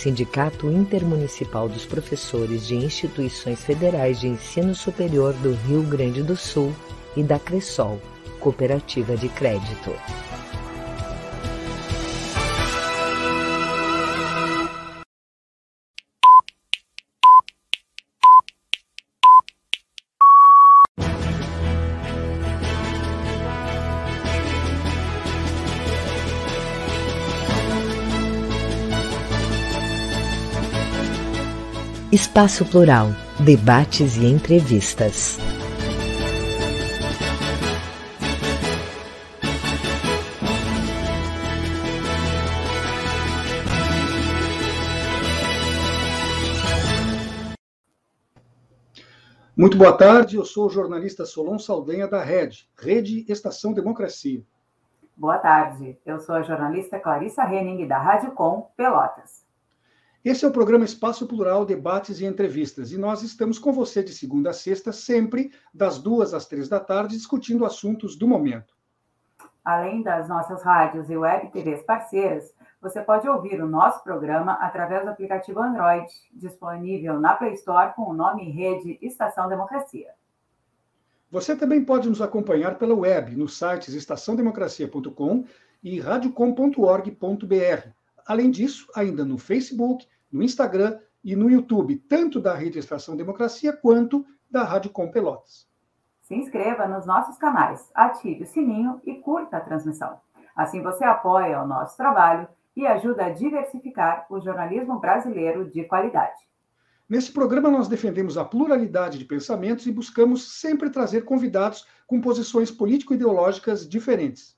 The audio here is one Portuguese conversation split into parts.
Sindicato Intermunicipal dos Professores de Instituições Federais de Ensino Superior do Rio Grande do Sul e da Cressol, Cooperativa de Crédito. Espaço Plural, debates e entrevistas. Muito boa tarde, eu sou o jornalista Solon Saldanha da Rede, Rede Estação Democracia. Boa tarde, eu sou a jornalista Clarissa Henning da Rádio Com Pelotas. Esse é o programa Espaço Plural, Debates e Entrevistas. E nós estamos com você de segunda a sexta, sempre das duas às três da tarde, discutindo assuntos do momento. Além das nossas rádios e web TVs parceiras, você pode ouvir o nosso programa através do aplicativo Android, disponível na Play Store com o nome Rede Estação Democracia. Você também pode nos acompanhar pela web, nos sites estaçãodemocracia.com e radiocom.org.br Além disso, ainda no Facebook, no Instagram e no YouTube, tanto da Rede Estação Democracia quanto da Rádio Com Pelotas. Se inscreva nos nossos canais, ative o sininho e curta a transmissão. Assim você apoia o nosso trabalho e ajuda a diversificar o jornalismo brasileiro de qualidade. Nesse programa, nós defendemos a pluralidade de pensamentos e buscamos sempre trazer convidados com posições político-ideológicas diferentes.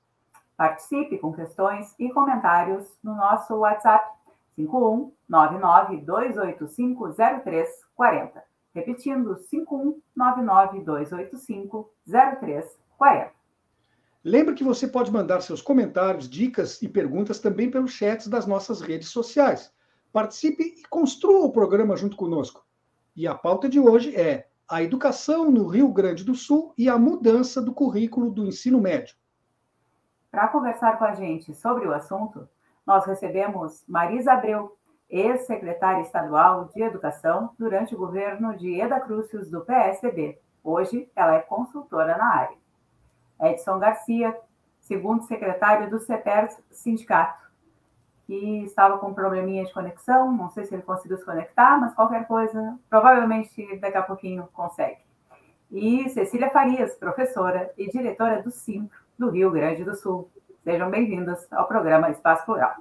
Participe com questões e comentários no nosso WhatsApp 51992850340. Repetindo, 51992850340. Lembre que você pode mandar seus comentários, dicas e perguntas também pelos chats das nossas redes sociais. Participe e construa o programa junto conosco. E a pauta de hoje é a educação no Rio Grande do Sul e a mudança do currículo do ensino médio. Para conversar com a gente sobre o assunto, nós recebemos Marisa Abreu, ex-secretária estadual de Educação durante o governo de Eda Crucius do PSDB. Hoje, ela é consultora na área. Edson Garcia, segundo secretário do CEPERS Sindicato, que estava com um probleminha de conexão, não sei se ele conseguiu se conectar, mas qualquer coisa, provavelmente daqui a pouquinho consegue. E Cecília Farias, professora e diretora do SIMPRO, do Rio Grande do Sul. Sejam bem-vindas ao programa Espaço Plural.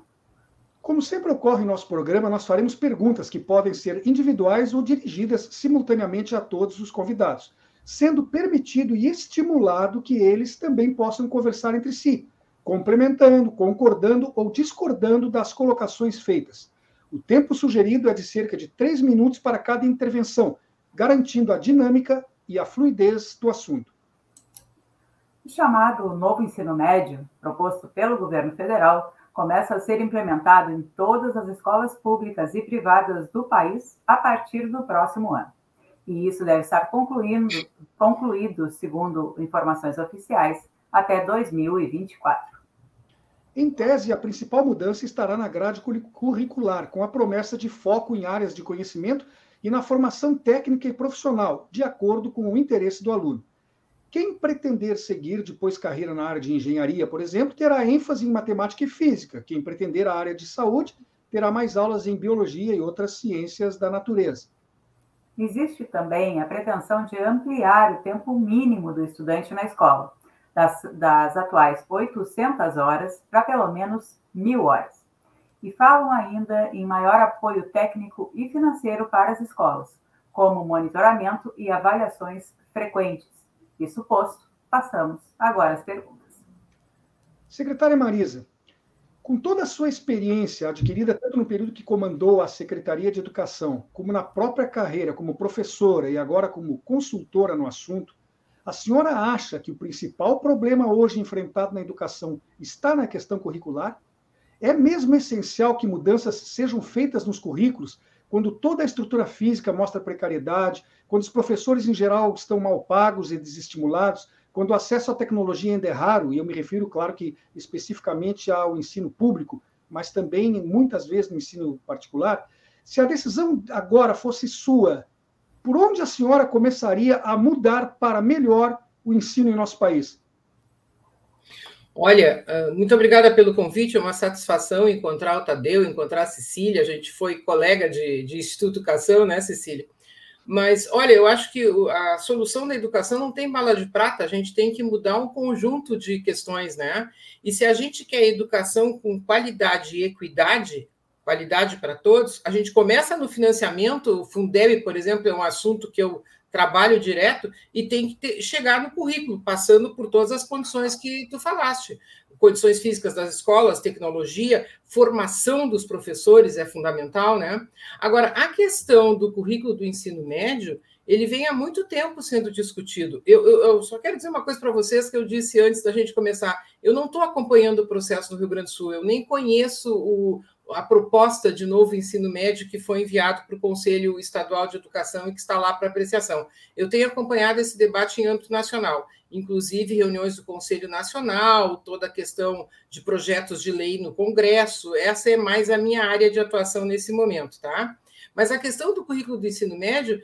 Como sempre ocorre em nosso programa, nós faremos perguntas que podem ser individuais ou dirigidas simultaneamente a todos os convidados, sendo permitido e estimulado que eles também possam conversar entre si, complementando, concordando ou discordando das colocações feitas. O tempo sugerido é de cerca de três minutos para cada intervenção, garantindo a dinâmica e a fluidez do assunto. O chamado novo ensino médio, proposto pelo governo federal, começa a ser implementado em todas as escolas públicas e privadas do país a partir do próximo ano. E isso deve estar concluído, segundo informações oficiais, até 2024. Em tese, a principal mudança estará na grade curricular, com a promessa de foco em áreas de conhecimento e na formação técnica e profissional, de acordo com o interesse do aluno. Quem pretender seguir depois carreira na área de engenharia, por exemplo, terá ênfase em matemática e física. Quem pretender a área de saúde terá mais aulas em biologia e outras ciências da natureza. Existe também a pretensão de ampliar o tempo mínimo do estudante na escola, das, das atuais 800 horas para pelo menos mil horas. E falam ainda em maior apoio técnico e financeiro para as escolas, como monitoramento e avaliações frequentes. Isso posto, passamos agora às perguntas. Secretária Marisa, com toda a sua experiência adquirida tanto no período que comandou a Secretaria de Educação, como na própria carreira como professora e agora como consultora no assunto, a senhora acha que o principal problema hoje enfrentado na educação está na questão curricular? É mesmo essencial que mudanças sejam feitas nos currículos quando toda a estrutura física mostra precariedade, quando os professores em geral estão mal pagos e desestimulados, quando o acesso à tecnologia ainda é raro, e eu me refiro, claro, que especificamente ao ensino público, mas também muitas vezes no ensino particular, se a decisão agora fosse sua, por onde a senhora começaria a mudar para melhor o ensino em nosso país? Olha, ah, muito obrigada pelo convite, é uma satisfação encontrar o Tadeu, encontrar a Cecília, a gente foi colega de, de Instituto Educação, né, Cecília? Mas, olha, eu acho que a solução da educação não tem bala de prata, a gente tem que mudar um conjunto de questões, né? E se a gente quer educação com qualidade e equidade, qualidade para todos, a gente começa no financiamento, o Fundeb, por exemplo, é um assunto que eu trabalho direto e tem que ter, chegar no currículo, passando por todas as condições que tu falaste condições físicas das escolas, tecnologia, formação dos professores é fundamental, né? Agora, a questão do currículo do ensino médio, ele vem há muito tempo sendo discutido. Eu, eu, eu só quero dizer uma coisa para vocês que eu disse antes da gente começar. Eu não estou acompanhando o processo no Rio Grande do Sul, eu nem conheço o, a proposta de novo ensino médio que foi enviado para o Conselho Estadual de Educação e que está lá para apreciação. Eu tenho acompanhado esse debate em âmbito nacional, inclusive reuniões do Conselho Nacional, toda a questão de projetos de lei no Congresso. Essa é mais a minha área de atuação nesse momento, tá? Mas a questão do currículo do ensino médio,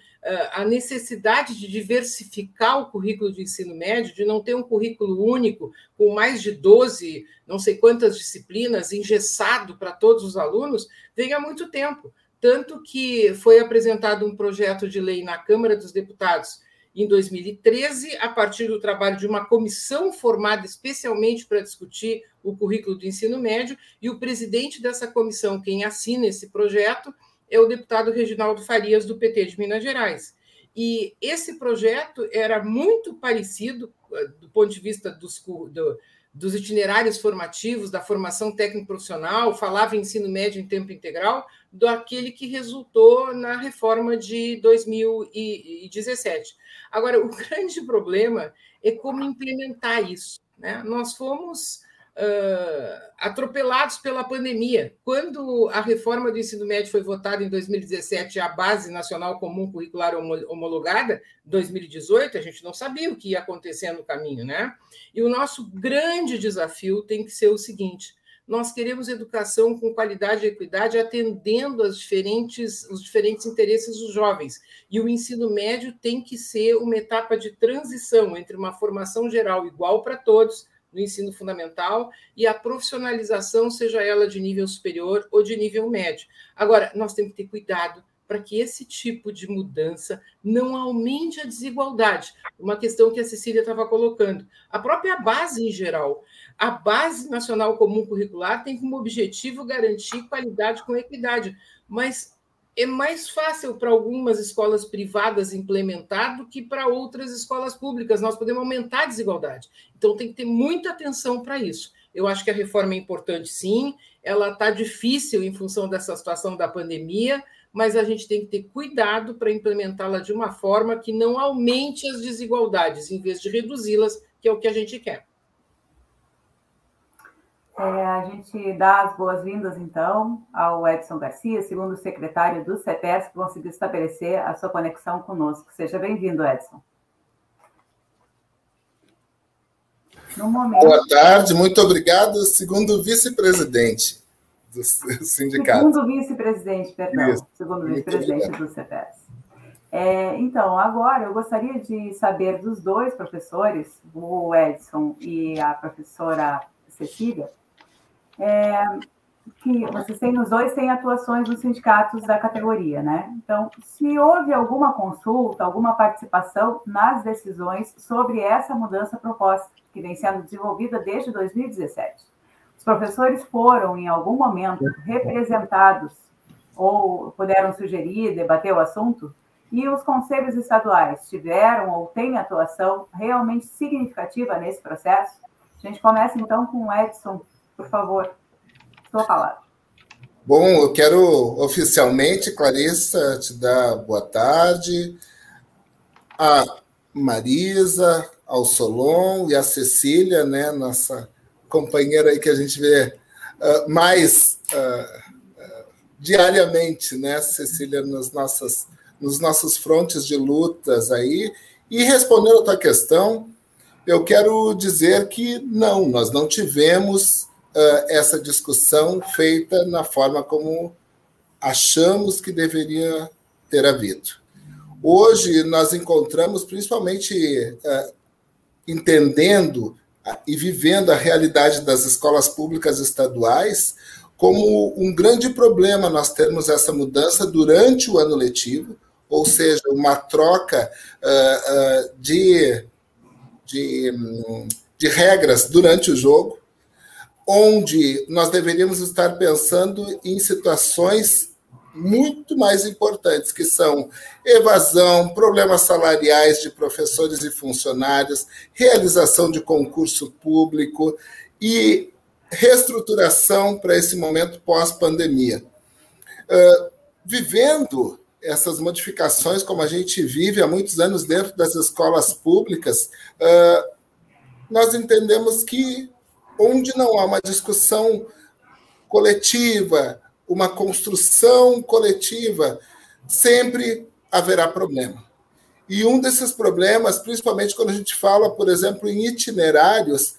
a necessidade de diversificar o currículo do ensino médio, de não ter um currículo único, com mais de 12, não sei quantas disciplinas, engessado para todos os alunos, vem há muito tempo. Tanto que foi apresentado um projeto de lei na Câmara dos Deputados em 2013, a partir do trabalho de uma comissão formada especialmente para discutir o currículo do ensino médio, e o presidente dessa comissão, quem assina esse projeto, é o deputado Reginaldo Farias, do PT de Minas Gerais. E esse projeto era muito parecido, eh, do ponto de vista dos, do, dos itinerários formativos, da formação técnico-profissional, falava em ensino médio em tempo integral, do aquele que resultou na reforma de 2017. Agora, o grande problema é como implementar isso. Né? Nós fomos uh, atropelados pela pandemia. Quando a reforma do ensino médio foi votada em 2017, a Base Nacional Comum Curricular Homologada, 2018, a gente não sabia o que ia acontecer no caminho, né? E o nosso grande desafio tem que ser o seguinte: nós queremos educação com qualidade e equidade, atendendo as diferentes, os diferentes interesses dos jovens. E o ensino médio tem que ser uma etapa de transição entre uma formação geral igual para todos, no ensino fundamental e a profissionalização, seja ela de nível superior ou de nível médio. Agora, nós temos que ter cuidado para que esse tipo de mudança não aumente a desigualdade. Uma questão que a Cecília estava colocando. A própria base em geral. A Base Nacional Comum Curricular tem como objetivo garantir qualidade com equidade, mas é mais fácil para algumas escolas privadas implementar do que para outras escolas públicas. Nós podemos aumentar a desigualdade. Então, tem que ter muita atenção para isso. Eu acho que a reforma é importante, sim. Ela está difícil em função dessa situação da pandemia, mas a gente tem que ter cuidado para implementá-la de uma forma que não aumente as desigualdades, em vez de reduzi-las, que é o que a gente quer. É, a gente dá as boas-vindas, então, ao Edson Garcia, segundo secretário do CETES, que conseguiu estabelecer a sua conexão conosco. Seja bem-vindo, Edson. Momento... Boa tarde, muito obrigado. Segundo vice-presidente do sindicato. Segundo vice-presidente, perdão. Isso. Segundo vice-presidente do CETES. É, então, agora eu gostaria de saber dos dois professores, o Edson e a professora Cecília, é, que vocês têm nos dois têm atuações nos sindicatos da categoria, né? Então, se houve alguma consulta, alguma participação nas decisões sobre essa mudança proposta, que vem sendo desenvolvida desde 2017. Os professores foram, em algum momento, representados ou puderam sugerir, debater o assunto, e os conselhos estaduais tiveram ou têm atuação realmente significativa nesse processo? A gente começa então com o Edson, por favor. Sua palavra. Bom, eu quero oficialmente, Clarissa, te dar boa tarde. A Marisa, ao Solon e a Cecília, né, nossa companheira aí que a gente vê uh, mais uh, uh, diariamente, né, Cecília, nas nossas, nos nossos frontes de lutas aí. E respondendo a tua questão, eu quero dizer que não, nós não tivemos essa discussão feita na forma como achamos que deveria ter havido. Hoje nós encontramos, principalmente uh, entendendo e vivendo a realidade das escolas públicas estaduais, como um grande problema nós termos essa mudança durante o ano letivo, ou seja, uma troca uh, de, de, de regras durante o jogo, onde nós deveríamos estar pensando em situações muito mais importantes, que são evasão, problemas salariais de professores e funcionários, realização de concurso público e reestruturação para esse momento pós-pandemia. Uh, vivendo essas modificações, como a gente vive há muitos anos dentro das escolas públicas, uh, nós entendemos que onde não há uma discussão coletiva, uma construção coletiva, sempre haverá problema. E um desses problemas, principalmente quando a gente fala, por exemplo, em itinerários,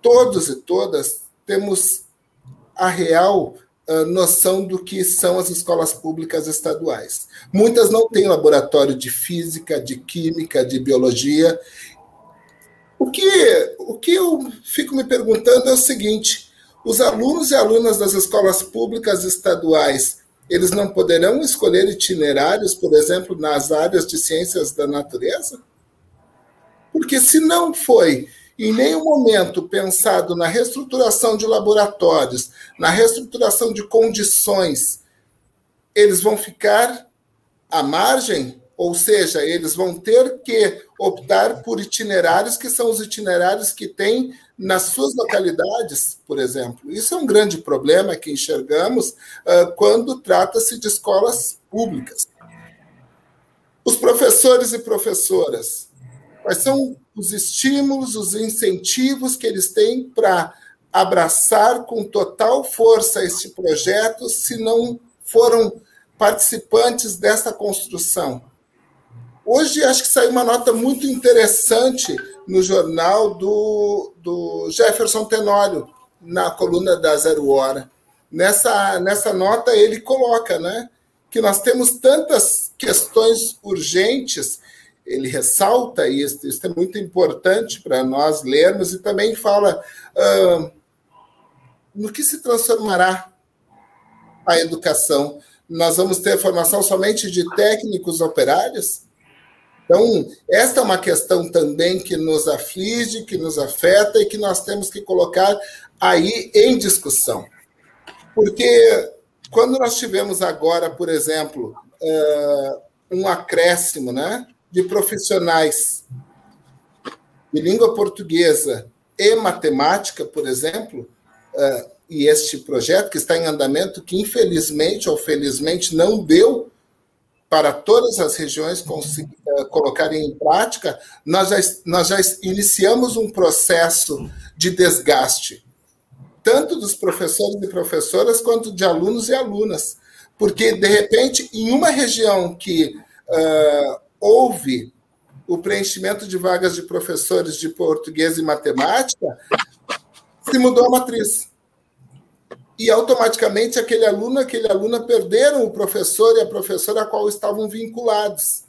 todos e todas temos a real uh, noção do que são as escolas públicas estaduais. Muitas não têm laboratório de física, de química, de biologia, o que, o que eu fico me perguntando é o seguinte: os alunos e alunas das escolas públicas estaduais, eles não poderão escolher itinerários, por exemplo, nas áreas de ciências da natureza? Porque se não foi em nenhum momento pensado na reestruturação de laboratórios, na reestruturação de condições, eles vão ficar à margem ou seja, eles vão ter que optar por itinerários que são os itinerários que têm nas suas localidades, por exemplo. Isso é um grande problema que enxergamos uh, quando trata-se de escolas públicas. Os professores e professoras, quais são os estímulos, os incentivos que eles têm para abraçar com total força este projeto se não foram participantes dessa construção? Hoje acho que saiu uma nota muito interessante no jornal do, do Jefferson Tenório, na coluna da Zero Hora. Nessa, nessa nota ele coloca né, que nós temos tantas questões urgentes, ele ressalta isso, isso é muito importante para nós lermos, e também fala uh, no que se transformará a educação. Nós vamos ter formação somente de técnicos operários? Então, esta é uma questão também que nos aflige, que nos afeta e que nós temos que colocar aí em discussão. Porque quando nós tivemos agora, por exemplo, eh, um acréscimo né, de profissionais de língua portuguesa e matemática, por exemplo, eh, e este projeto que está em andamento, que infelizmente ou felizmente não deu para todas as regiões uh, colocarem em prática, nós já, nós já iniciamos um processo de desgaste, tanto dos professores e professoras, quanto de alunos e alunas. Porque, de repente, em uma região que uh, houve o preenchimento de vagas de professores de português e matemática, se mudou a matriz e automaticamente aquele aluno, aquele aluna perderam o professor e a professora a qual estavam vinculados.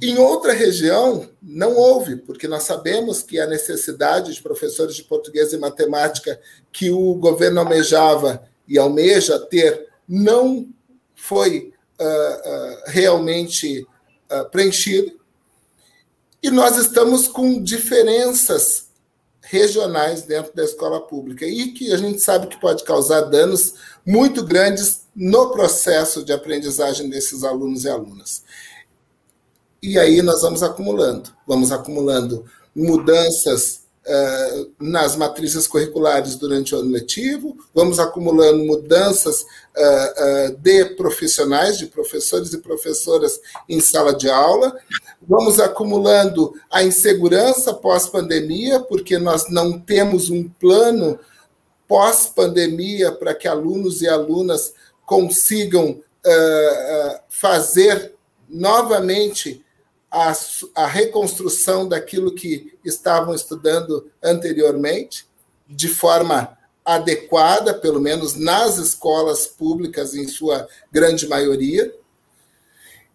Em outra região, não houve, porque nós sabemos que a necessidade de professores de português e matemática que o governo almejava e almeja ter não foi uh, uh, realmente uh, preenchido. E nós estamos com diferenças regionais dentro da escola pública e que a gente sabe que pode causar danos muito grandes no processo de aprendizagem desses alunos e alunas. E aí nós vamos acumulando, vamos acumulando mudanças uh, nas matrizes curriculares durante o ano letivo, vamos acumulando mudanças uh, uh, de profissionais, de professores e professoras em sala de aula, vamos acumulando a insegurança pós-pandemia, porque nós não temos um plano pós-pandemia para que alunos e alunas consigam fazer novamente a, a reconstrução daquilo que estavam estudando anteriormente, de forma adequada, pelo menos nas escolas públicas, em sua grande maioria.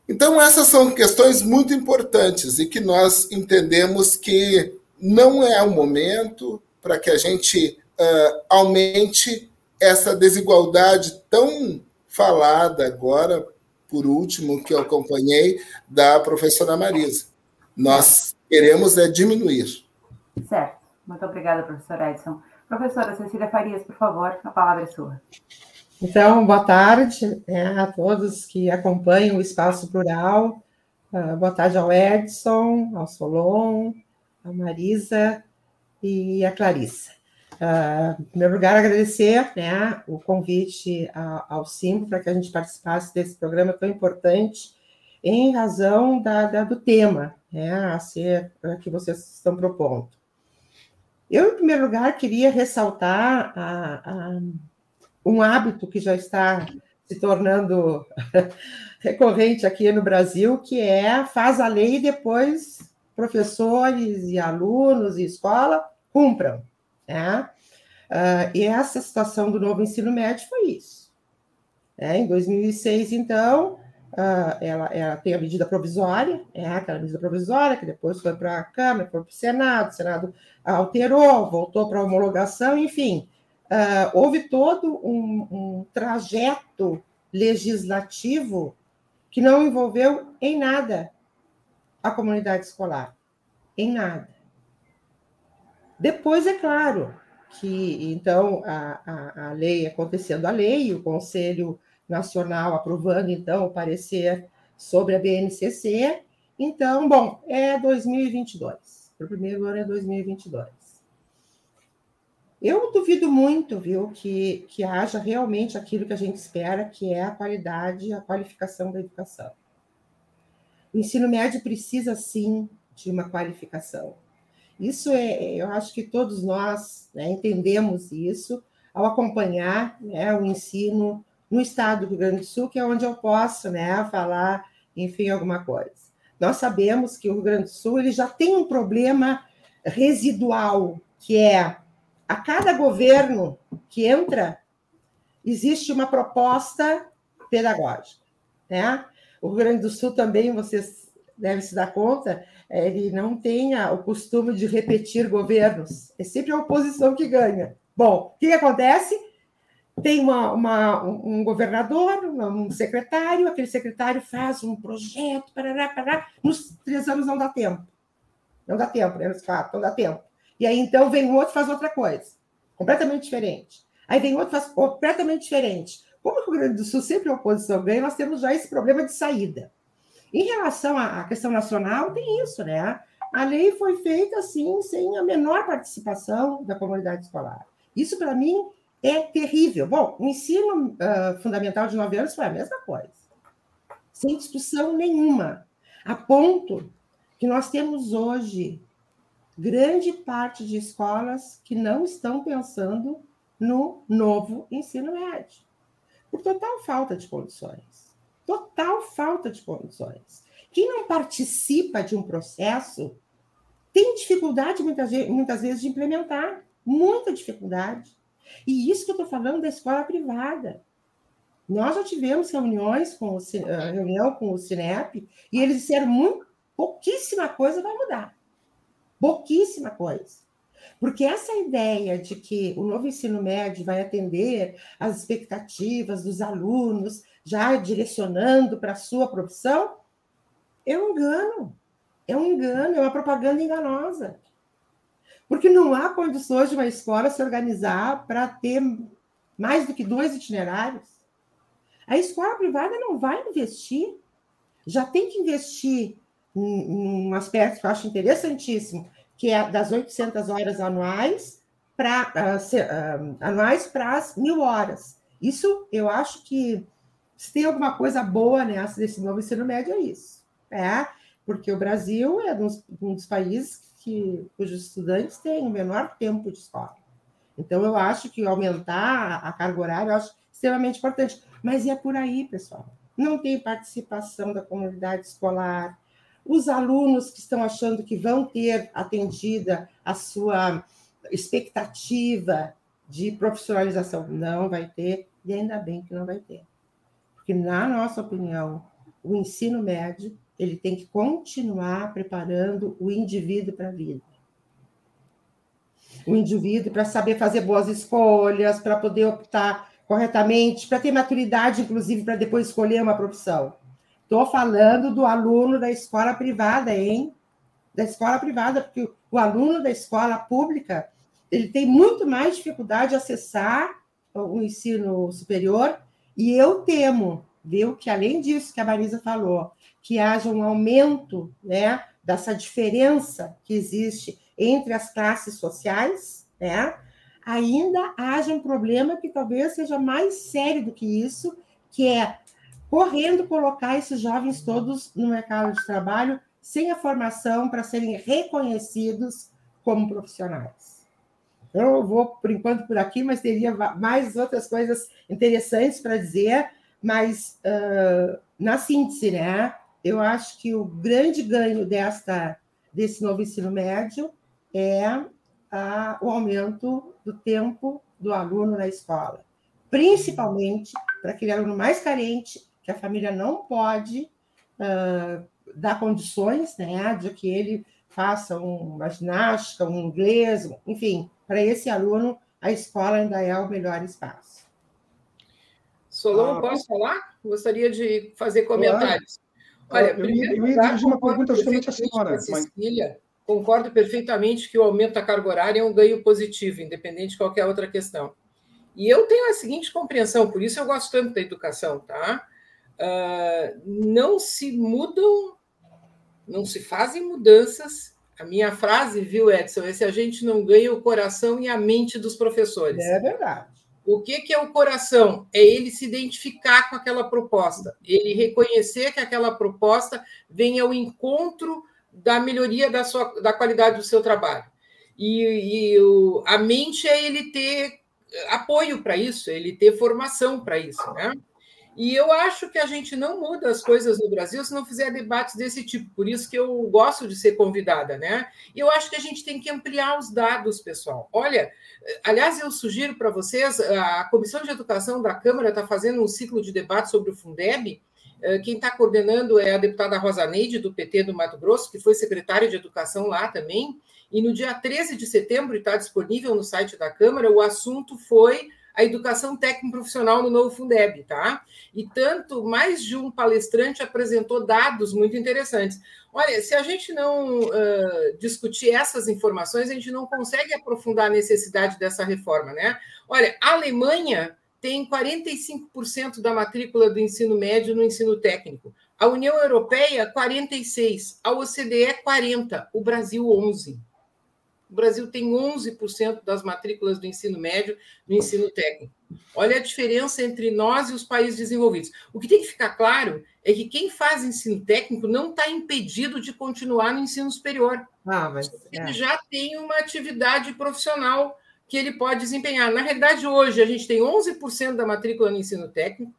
Então, essas são questões muito importantes e que nós entendemos que não é o momento para que a gente uh, aumente essa desigualdade tão falada agora por último, que eu acompanhei, da professora Marisa. Nós queremos é diminuir. Certo. Muito obrigada, professora Edson. Professora Cecília Farias, por favor, a palavra é sua. Então, boa tarde né, a todos que acompanham o Espaço Plural. Uh, boa tarde ao Edson, ao Solon, à Marisa e à Clarissa. Uh, em primeiro lugar, agradecer né, o convite ao Simbo para que a gente participasse desse programa tão importante, em razão da, da, do tema né, a ser que vocês estão propondo. Eu, em primeiro lugar, queria ressaltar a, a, um hábito que já está se tornando recorrente aqui no Brasil, que é faz a lei e depois professores e alunos e escola cumpram. Né? Uh, e essa situação do novo ensino médio foi isso. É, em 2006, então, uh, ela, ela, tem a medida provisória, é aquela medida provisória que depois foi para a Câmara, foi para o Senado, o Senado alterou, voltou para a homologação, enfim. Uh, houve todo um, um trajeto legislativo que não envolveu em nada a comunidade escolar. Em nada. Depois, é claro, que, então, a, a, a lei acontecendo a lei, o Conselho Nacional aprovando, então, o parecer sobre a BNCC. Então, bom, é 2022. O primeiro ano é 2022. Eu duvido muito, viu, que, que haja realmente aquilo que a gente espera, que é a qualidade, a qualificação da educação. O ensino médio precisa, sim, de uma qualificação. Isso é, eu acho que todos nós né, entendemos isso ao acompanhar né, o ensino no estado do Rio Grande do Sul, que é onde eu posso né, falar, enfim, alguma coisa. Nós sabemos que o Rio Grande do Sul ele já tem um problema residual, que é a cada governo que entra, existe uma proposta pedagógica. Né? O Rio Grande do Sul também, vocês devem se dar conta, ele não tem o costume de repetir governos. É sempre a oposição que ganha. Bom, o que, acontece? Tem uma, uma, um governador, um secretário, aquele secretário faz um projeto, parará, parará, nos três anos não dá tempo. Não dá tempo, né? Quatro, não dá tempo. E aí, então, vem um outro faz outra coisa, completamente diferente. Aí vem outro faz completamente diferente. Como o Rio Grande do Sul sempre a oposição ganha, nós temos já esse problema de saída. Em relação à questão nacional, tem isso, né? A lei foi feita assim, sem a menor participação da comunidade escolar. Isso, para mim, é terrível. Bom, o ensino uh, fundamental de nove anos foi a mesma coisa, sem discussão nenhuma, a ponto que nós temos hoje grande parte de escolas que não estão pensando no novo ensino médio, por total falta de condições total falta de condições. Quem não participa de um processo tem dificuldade, muitas, muitas vezes, de implementar. Muita dificuldade. E isso que eu estou falando da escola privada. Nós já tivemos reuniões com o, eh, reunião com o Cinep e eles disseram muito pouquíssima coisa vai mudar. Pouquíssima coisa. Porque essa ideia de que o novo ensino médio vai atender às expectativas dos alunos, já direcionando para a sua profissão, é um engano. É um engano, é uma propaganda enganosa. Porque não há condições de uma escola se organizar para ter mais do que dois itinerários. A escola privada não vai investir, já tem que investir num aspecto que eu acho interessantíssimo, que é das 800 horas anuais para uh, uh, anuais para as mil horas. Isso eu acho que se tem alguma coisa boa nessa desse novo ensino médio é isso, é porque o Brasil é um dos, países que cujos estudantes têm o menor tempo de escola. Então eu acho que aumentar a carga horária eu acho extremamente importante, mas é por aí, pessoal. Não tem participação da comunidade escolar, os alunos que estão achando que vão ter atendida a sua expectativa de profissionalização. Não vai ter, e ainda bem que não vai ter. Porque, na nossa opinião, o ensino médio ele tem que continuar preparando o indivíduo para a vida. O indivíduo para saber fazer boas escolhas, para poder optar corretamente, para ter maturidade, inclusive, para depois escolher uma profissão. Estou falando do aluno da escola privada, hein? Da escola privada, porque o aluno da escola pública ele tem muito mais dificuldade de acessar o ensino superior, e eu temo, viu, que além disso que a Marisa falou, que haja um aumento né, dessa diferença que existe entre as classes sociais, né, ainda haja um problema que talvez seja mais sério do que isso, que é correndo colocar esses jovens todos no mercado de trabalho sem a formação para serem reconhecidos como profissionais. Eu vou, por enquanto, por aqui, mas teria mais outras coisas interessantes para dizer, mas uh, na síntese, né? Eu acho que o grande ganho desta, desse novo ensino médio é a, o aumento do tempo do aluno na escola, principalmente para aquele aluno mais carente que a família não pode uh, dar condições né, de que ele faça uma ginástica, um inglês, enfim, para esse aluno, a escola ainda é o melhor espaço. Solon, ah, posso falar? Gostaria de fazer comentários. Olha, eu, primeiro, eu ia dirigir uma pergunta justamente à senhora. Cecília, mas... concordo perfeitamente que o aumento da carga horária é um ganho positivo, independente de qualquer outra questão. E eu tenho a seguinte compreensão, por isso eu gosto tanto da educação, tá? uh, não se mudam, não se fazem mudanças. A minha frase, viu, Edson, é se a gente não ganha o coração e a mente dos professores. É verdade. O que, que é o coração? É ele se identificar com aquela proposta, ele reconhecer que aquela proposta vem ao encontro da melhoria da, sua, da qualidade do seu trabalho. E, e o, a mente é ele ter apoio para isso, ele ter formação para isso, né? E eu acho que a gente não muda as coisas no Brasil se não fizer debates desse tipo. Por isso que eu gosto de ser convidada, né? E eu acho que a gente tem que ampliar os dados, pessoal. Olha, aliás, eu sugiro para vocês, a Comissão de Educação da Câmara está fazendo um ciclo de debate sobre o Fundeb. Eh, quem está coordenando é a deputada Rosa Neide, do PT do Mato Grosso, que foi secretária de Educação lá também. E no dia 13 de setembro, está disponível no site da Câmara, o assunto foi a educação técnico-profissional no novo Fundeb, tá? E tanto, mais de um palestrante apresentou dados muito interessantes. Olha, se a gente não uh, discutir essas informações, a gente não consegue aprofundar a necessidade dessa reforma, né? Olha, a Alemanha tem 45% da matrícula do ensino médio no ensino técnico. A União Europeia, 46%. A OCDE, 40%. O Brasil, 11%. O Brasil tem 11% das matrículas do ensino médio no ensino técnico. Olha a diferença entre nós e os países desenvolvidos. O que tem que ficar claro é que quem faz ensino técnico não está impedido de continuar no ensino superior. Ah, mas, Ele é. já tem uma atividade profissional que ele pode desempenhar. Na realidade, hoje, a gente tem 11% da matrícula no ensino técnico,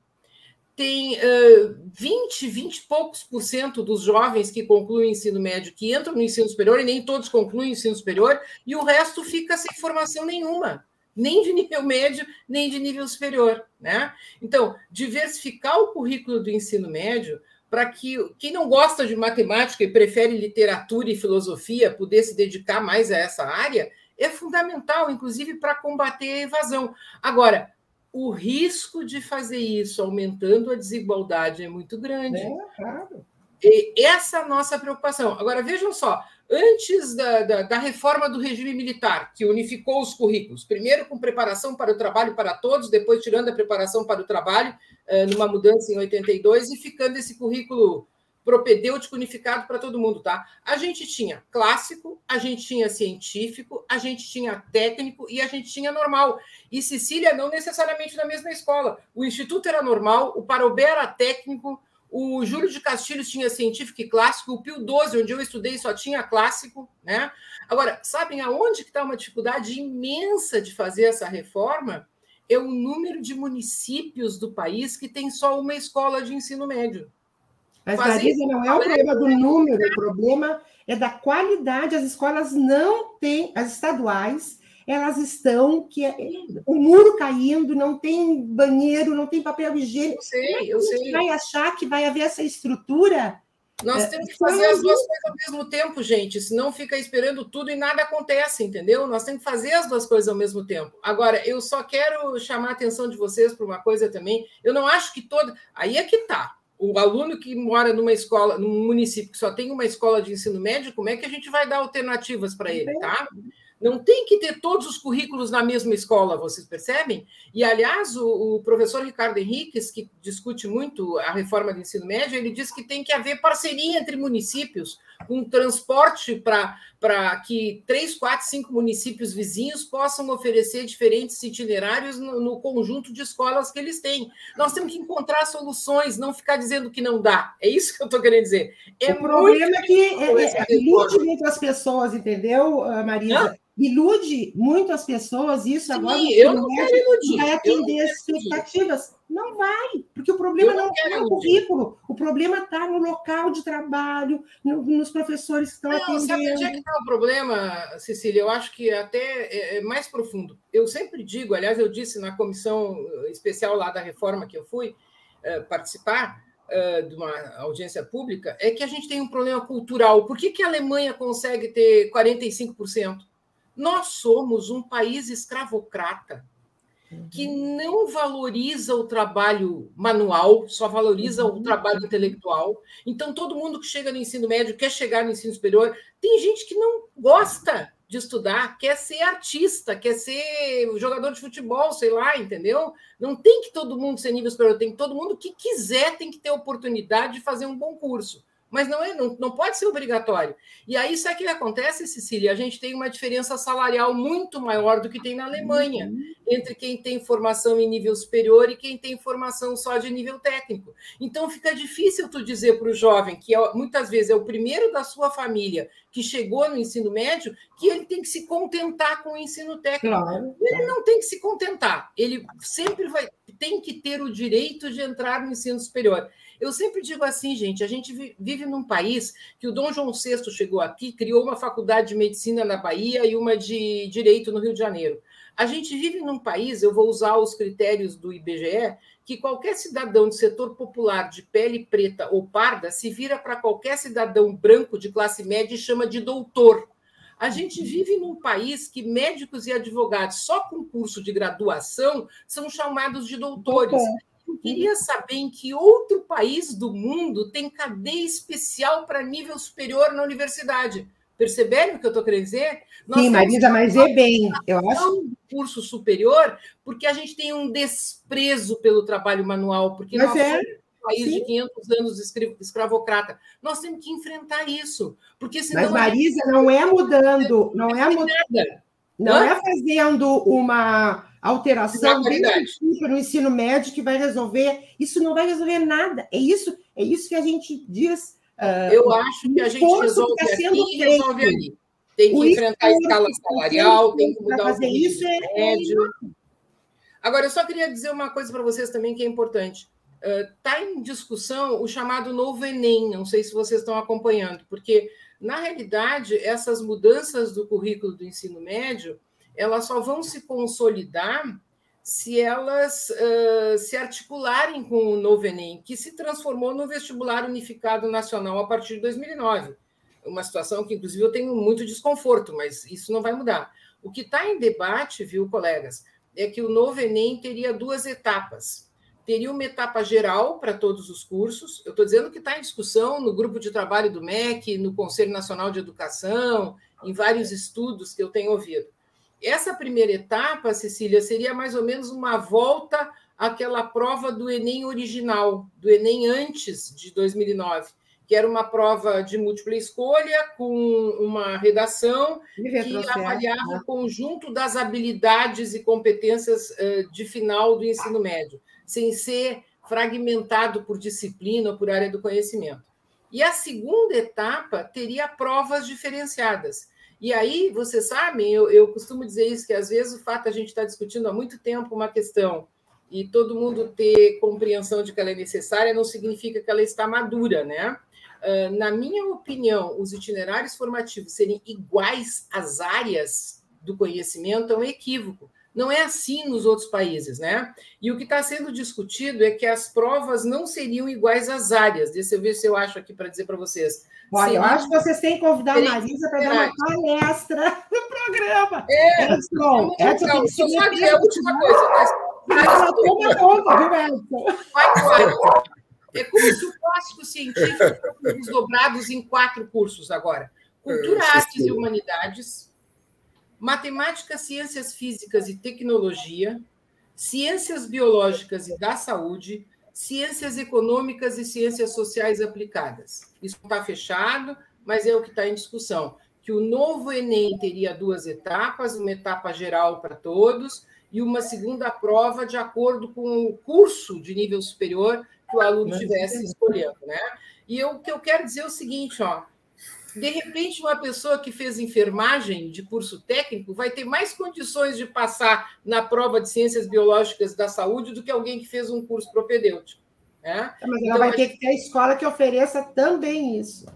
tem uh, 20, 20 e poucos por cento dos jovens que concluem o ensino médio que entram no ensino superior, e nem todos concluem o ensino superior, e o resto fica sem formação nenhuma, nem de nível médio, nem de nível superior. Né? Então, diversificar o currículo do ensino médio para que quem não gosta de matemática e prefere literatura e filosofia poder se dedicar mais a essa área é fundamental, inclusive para combater a evasão. Agora, o risco de fazer isso aumentando a desigualdade é muito grande. É, claro. E essa é a nossa preocupação. Agora, vejam só, antes da, da, da, reforma do regime militar, que unificou os currículos, primeiro com preparação para o trabalho para todos, depois tirando a preparação para o trabalho, eh, numa mudança em 82, e ficando esse currículo propedêutico unificado para todo mundo, tá? A gente tinha clássico, a gente tinha científico, a gente tinha técnico e a gente tinha normal. E Sicília não necessariamente na mesma escola. O instituto era normal, o Parobé era técnico, o Júlio de Castilhos tinha científico e clássico, o Pio XII, onde eu estudei, só tinha clássico, né? Agora, sabem aonde que está uma dificuldade imensa de fazer essa reforma? É o número de municípios do país que tem só uma escola de ensino médio. Mas, Marisa, não é o problema do número, o problema é da qualidade. As escolas não têm, as estaduais, elas estão que é, o muro caindo, não tem banheiro, não tem papel higiênico. Eu sei, é eu sei. vai achar que vai haver essa estrutura? Nós é, temos que fazer as duas coisas ao mesmo tempo, gente, senão fica esperando tudo e nada acontece, entendeu? Nós temos que fazer as duas coisas ao mesmo tempo. Agora, eu só quero chamar a atenção de vocês para uma coisa também. Eu não acho que todo. Aí é que tá o aluno que mora numa escola, num município que só tem uma escola de ensino médio, como é que a gente vai dar alternativas para ele, tá? Não tem que ter todos os currículos na mesma escola, vocês percebem? E, aliás, o, o, professor Ricardo Henriques, que discute muito a reforma do ensino médio, ele diz que tem que haver parceria entre municípios, um transporte para que três, quatro, cinco municípios vizinhos possam oferecer diferentes itinerários no, no, conjunto de escolas que eles têm. Nós temos que encontrar soluções, não ficar dizendo que não dá. É isso que eu estou querendo dizer. É o problema é que é, é, ilude muitas pessoas, entendeu, Marisa? Ilude muito as pessoas, isso Sim, agora eu não quero iludir. vai atender as expectativas. Não vai, porque o problema não, não é o currículo, o problema está no local de trabalho, no, nos professores que estão não, atendendo. Sabe onde é que está o problema, Cecília? Eu acho que até é, é mais profundo. Eu sempre digo, aliás, eu disse na comissão especial lá da reforma que eu fui é, participar, é, de uma audiência pública, é que a gente tem um problema cultural. Por que, que a Alemanha consegue ter 45%? Nós somos um país escravocrata que uhum. não valoriza o trabalho manual, só valoriza o uhum. trabalho intelectual. Então, todo mundo que chega no ensino médio quer chegar no ensino superior. Tem gente que não gosta de estudar, quer ser artista, quer ser jogador de futebol, sei lá, entendeu? Não tem que todo mundo ser nível superior, tem que todo mundo que quiser tem que ter oportunidade de fazer um bom curso mas não, é, não, não pode ser obrigatório. E aí, sabe o que acontece, Cecília? A gente tem uma diferença salarial muito maior do que tem na Alemanha, uhum. entre quem tem formação em nível superior e quem tem formação só de nível técnico. Então, fica difícil tu dizer para o jovem, que é, muitas vezes é o primeiro da sua família que chegou no ensino médio, que ele tem que se contentar com o ensino técnico. Claro. Ele não tem que se contentar, ele sempre vai tem que ter o direito de entrar no ensino superior. Eu sempre digo assim, gente, a gente vive num país que o Dom João VI chegou aqui, criou uma faculdade de medicina na Bahia e uma de direito no Rio de Janeiro. A gente vive num país, eu vou usar os critérios do IBGE, que qualquer cidadão de setor popular de pele preta ou parda se vira para qualquer cidadão branco de classe média e chama de doutor. A gente vive num país que médicos e advogados só com curso de graduação são chamados de doutores. Eu queria saber em que outro país do mundo tem cadeia especial para nível superior na universidade. Perceberam o que eu estou querendo dizer? Nós Sim, Marisa, mas é bem, eu acho. curso superior, porque a gente tem um desprezo pelo trabalho manual, porque mas nós é. um país Sim. de 500 anos de escravocrata. Nós temos que enfrentar isso, porque senão... Mas, Marisa, não é mudando, não é mudando, não é fazendo uma alteração no ensino médio que vai resolver. Isso não vai resolver nada. É isso, é isso que a gente diz. Uh, eu acho que a gente resolve tá aqui e resolve ali. Tem que o enfrentar a escala salarial, tem que mudar o isso é, médio. Agora, eu só queria dizer uma coisa para vocês também que é importante. Está uh, em discussão o chamado novo Enem, não sei se vocês estão acompanhando, porque, na realidade, essas mudanças do currículo do ensino médio elas só vão se consolidar se elas uh, se articularem com o novo Enem, que se transformou no vestibular unificado nacional a partir de 2009. Uma situação que, inclusive, eu tenho muito desconforto, mas isso não vai mudar. O que está em debate, viu, colegas, é que o novo Enem teria duas etapas. Teria uma etapa geral para todos os cursos. Eu estou dizendo que está em discussão no grupo de trabalho do MEC, no Conselho Nacional de Educação, em vários estudos que eu tenho ouvido essa primeira etapa, Cecília, seria mais ou menos uma volta àquela prova do Enem original, do Enem antes de 2009, que era uma prova de múltipla escolha, com uma redação que avaliava né? o conjunto das habilidades e competências de final do ensino médio, sem ser fragmentado por disciplina ou por área do conhecimento. E a segunda etapa teria provas diferenciadas e aí, vocês sabem, eu, eu costumo dizer isso, que às vezes o fato de a gente estar discutindo há muito tempo uma questão e todo mundo ter compreensão de que ela é necessária não significa que ela está madura, né? Uh, na minha opinião, os itinerários formativos serem iguais às áreas do conhecimento é um equívoco. Não é assim nos outros países, né? E o que está sendo discutido é que as provas não seriam iguais às áreas. Deixa eu ver se eu acho aqui para dizer para vocês. Olha, eu acho que vocês têm que convidar a Marisa para dar uma palestra no programa. É, é, Edson, não, só só dizer a última coisa. Mas, mas ela toma conta, viu? Vai, vai. É como se o clássico científico fosse desdobrados em quatro cursos agora. Cultura, é, artes e humanidades, matemática, ciências físicas e tecnologia, ciências biológicas e da saúde, ciências econômicas e ciências sociais aplicadas. Isso está fechado, mas é o que está em discussão. Que o novo Enem teria duas etapas, uma etapa geral para todos e uma segunda prova de acordo com o curso de nível superior que o aluno estivesse escolhendo. Né? E eu, o que eu quero dizer é o seguinte, ó, de repente, uma pessoa que fez enfermagem de curso técnico vai ter mais condições de passar na prova de ciências biológicas da saúde do que alguém que fez um curso propedêutico. Né? É, mas ela então, vai ter que ter a escola que ofereça também isso.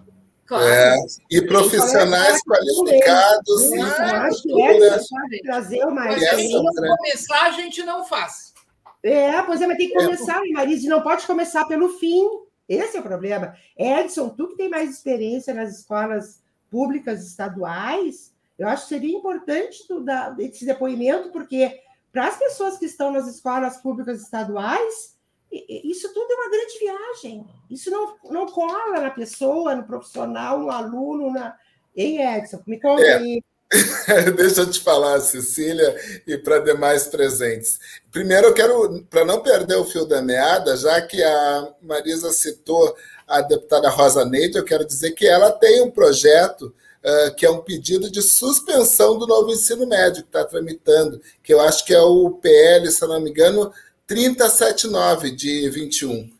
Claro. É, e profissionais qualificados. Né? acho que é trazer uma mas se não começar, a gente não faz. É, pois é, mas tem que é, começar, é. Marisa, não pode começar pelo fim. Esse é o problema. Edson, tu que tem mais experiência nas escolas públicas estaduais, eu acho que seria importante tu dar esse depoimento, porque para as pessoas que estão nas escolas públicas estaduais, isso tudo é uma grande viagem. Isso não, não cola na pessoa, no profissional, no aluno. Na... Ei, Edson, me conta é. aí. Deixa eu te falar, Cecília, e para demais presentes. Primeiro, eu quero, para não perder o fio da meada, já que a Marisa citou a deputada Rosa Neide, eu quero dizer que ela tem um projeto uh, que é um pedido de suspensão do novo ensino médio que está tramitando, que eu acho que é o PL, se não me engano, 379 de 21,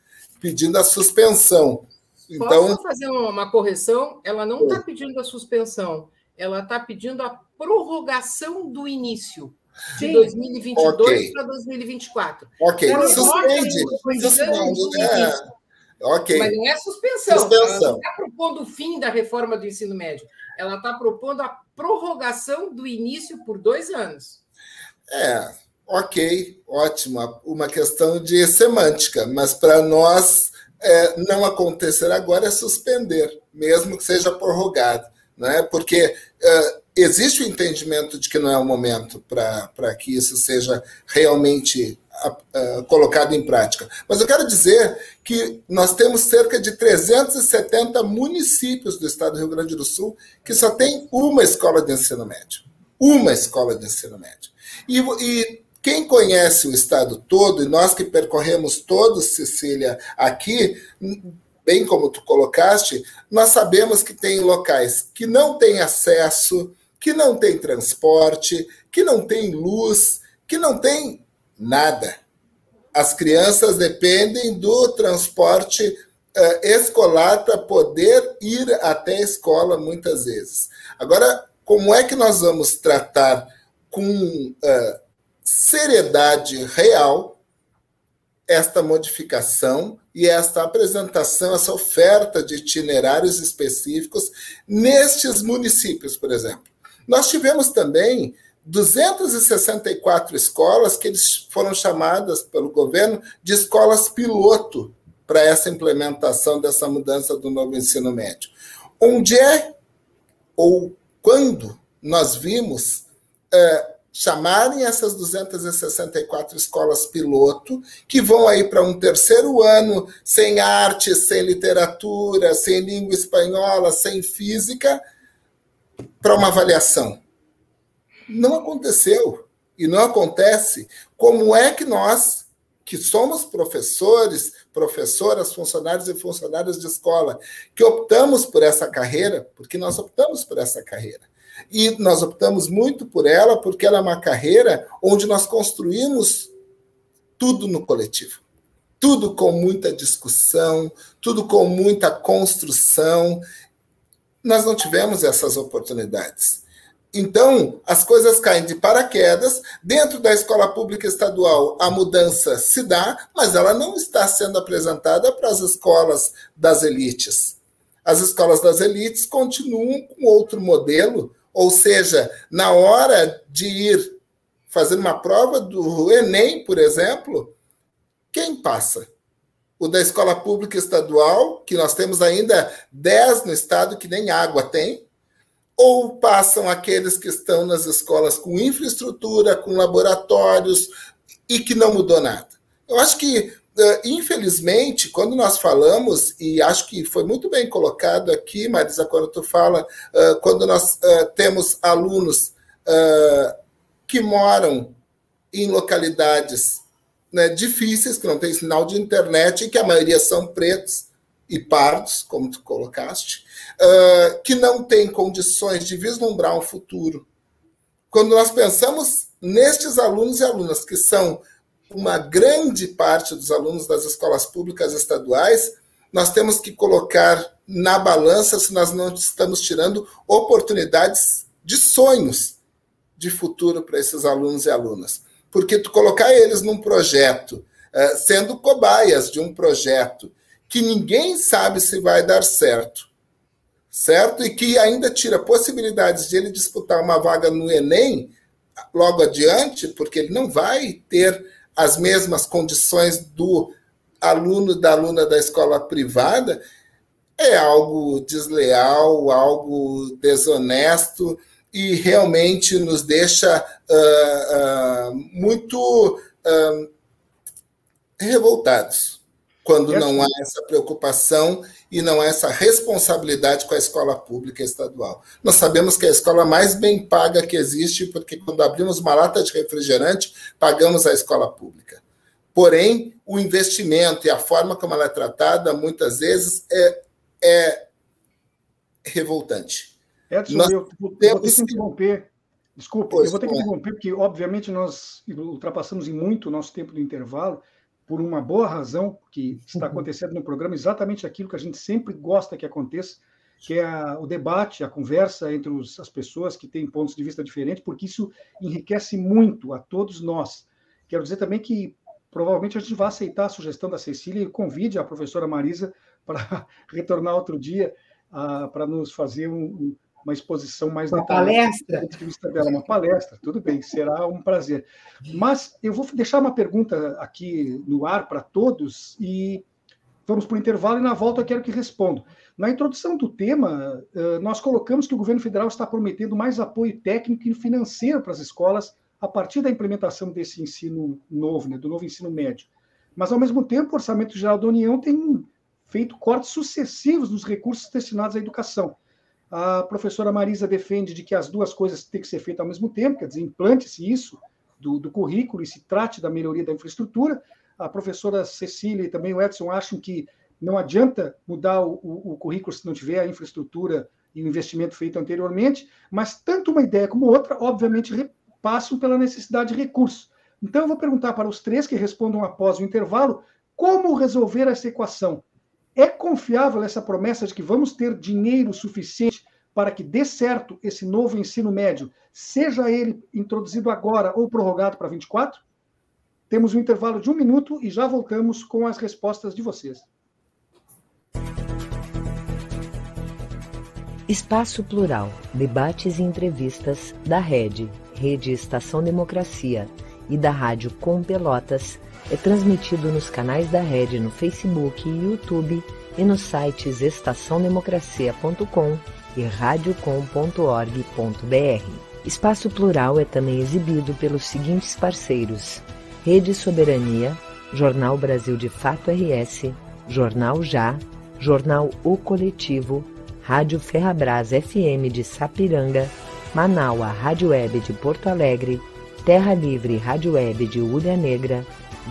pedindo a suspensão. Então, Posso fazer uma correção? Ela não está pedindo a suspensão ela está pedindo a prorrogação do início de Sim. 2022 okay. para 2024. Ok, ela suspende. suspende é. Ok. Mas não é suspensão. suspensão. Ela não está propondo o fim da reforma do ensino médio. Ela está propondo a prorrogação do início por dois anos. É, ok, ótimo. Uma questão de semântica, mas para nós é, não acontecer agora é suspender, mesmo que seja prorrogado né? porque uh, existe o entendimento de que não é o momento para que isso seja realmente uh, colocado em prática. Mas eu quero dizer que nós temos cerca de 370 municípios do estado do Rio Grande do Sul que só tem uma escola de ensino médio. Uma escola de ensino médio. E, e quem conhece o estado todo, e nós que percorremos todos, Cecília, aqui, bem como tu colocaste, nós sabemos que tem locais que não têm acesso, que não tem transporte, que não tem luz, que não tem nada. As crianças dependem do transporte uh, escolar para poder ir até a escola muitas vezes. Agora, como é que nós vamos tratar com uh, seriedade real esta modificação e esta apresentação, essa oferta de itinerários específicos nestes municípios, por exemplo. Nós tivemos também 264 escolas que eles foram chamadas pelo governo de escolas piloto para essa implementação dessa mudança do novo ensino médio. Onde é ou quando nós vimos é, chamarem essas 264 escolas piloto, que vão aí para um terceiro ano sem arte, sem literatura, sem língua espanhola, sem física, para uma avaliação. Não aconteceu e não acontece. Como é que nós, que somos professores, professoras, funcionários e funcionárias de escola, que optamos por essa carreira, porque nós optamos por essa carreira. E nós optamos muito por ela, porque ela é uma carreira onde nós construímos tudo no coletivo. Tudo com muita discussão, tudo com muita construção. Nós não tivemos essas oportunidades. Então, as coisas caem de paraquedas. Dentro da escola pública estadual, a mudança se dá, mas ela não está sendo apresentada para as escolas das elites. As escolas das elites continuam com outro modelo, ou seja, na hora de ir fazer uma prova do Enem, por exemplo, quem passa? O da escola pública estadual, que nós temos ainda 10 no estado que nem água tem, ou passam aqueles que estão nas escolas com infraestrutura, com laboratórios e que não mudou nada. Eu acho que, infelizmente, quando nós falamos, e acho que foi muito bem colocado aqui, Marisa, quando tu fala, eh, quando nós eh, temos alunos que moram em localidades né, difíceis, que não tem sinal de internet e que a maioria são pretos e pardos, como tu colocaste, que não têm condições de vislumbrar um futuro. Quando nós pensamos nestes alunos e alunas, que são uma grande parte dos alunos das escolas públicas estaduais, nós temos que colocar na balança se nós não estamos tirando oportunidades de sonhos de futuro para esses alunos e alunas. Porque tu colocar eles num projeto, sendo cobaias de um projeto que ninguém sabe se vai dar certo, certo? E que ainda tira possibilidades de ele disputar uma vaga no Enem logo adiante, porque ele não vai ter as mesmas condições do aluno da aluna da escola privada, é algo desleal, algo desonesto e realmente nos deixa uh, uh, muito uh, revoltados quando não há essa preocupação e não há essa responsabilidade com a escola pública estadual. Nós sabemos que é a escola mais bem paga que existe, porque quando abrimos uma lata de refrigerante, pagamos a escola pública. Porém, o investimento e a forma como ela é tratada, muitas vezes, é, é revoltante. Edson, nós eu vou ter que interromper. Desculpa, pois, eu vou ter que interromper, porque, obviamente, nós ultrapassamos em muito o nosso tempo do intervalo por uma boa razão, que está uhum. acontecendo no programa exatamente aquilo que a gente sempre gosta que aconteça, que é a, o debate, a conversa entre os, as pessoas que têm pontos de vista diferentes, porque isso enriquece muito a todos nós. Quero dizer também que provavelmente a gente vai aceitar a sugestão da Cecília e convide a professora Marisa para retornar outro dia uh, para nos fazer um, uma exposição mais uma palestra do vista dela, uma palestra, tudo bem, será um prazer. Mas eu vou deixar uma pergunta aqui no ar para todos e vamos para o intervalo e na volta eu quero que respondam. Na introdução do tema, nós colocamos que o governo federal está prometendo mais apoio técnico e financeiro para as escolas a partir da implementação desse ensino novo, né, do novo ensino médio. Mas, ao mesmo tempo, o Orçamento Geral da União tem feito cortes sucessivos nos recursos destinados à educação. A professora Marisa defende de que as duas coisas têm que ser feitas ao mesmo tempo, quer dizer, implante-se isso do, do, currículo e se trate da melhoria da infraestrutura. A professora Cecília e também o Edson acham que não adianta mudar o, o, o currículo se não tiver a infraestrutura e o investimento feito anteriormente, mas tanto uma ideia como outra, obviamente, passam pela necessidade de recursos. Então, eu vou perguntar para os três que respondam após o intervalo como resolver essa equação é confiável essa promessa de que vamos ter dinheiro suficiente para que dê certo esse novo ensino médio, seja ele introduzido agora ou prorrogado para 24? Temos um intervalo de um minuto e já voltamos com as respostas de vocês. Espaço Plural, debates e entrevistas da Rede. Rede Estação Democracia e da Rádio Com Pelotas é transmitido nos canais da Rede no Facebook e YouTube e nos sites estaçãodemocracia.com e radiocom.org.br. Espaço Plural é também exibido pelos seguintes parceiros: Rede Soberania, Jornal Brasil de Fato RS, Jornal Já, Jornal O Coletivo, Rádio Ferrabras FM de Sapiranga, Manaua Rádio Web de Porto Alegre, Terra Livre Rádio Web de Ulha Negra,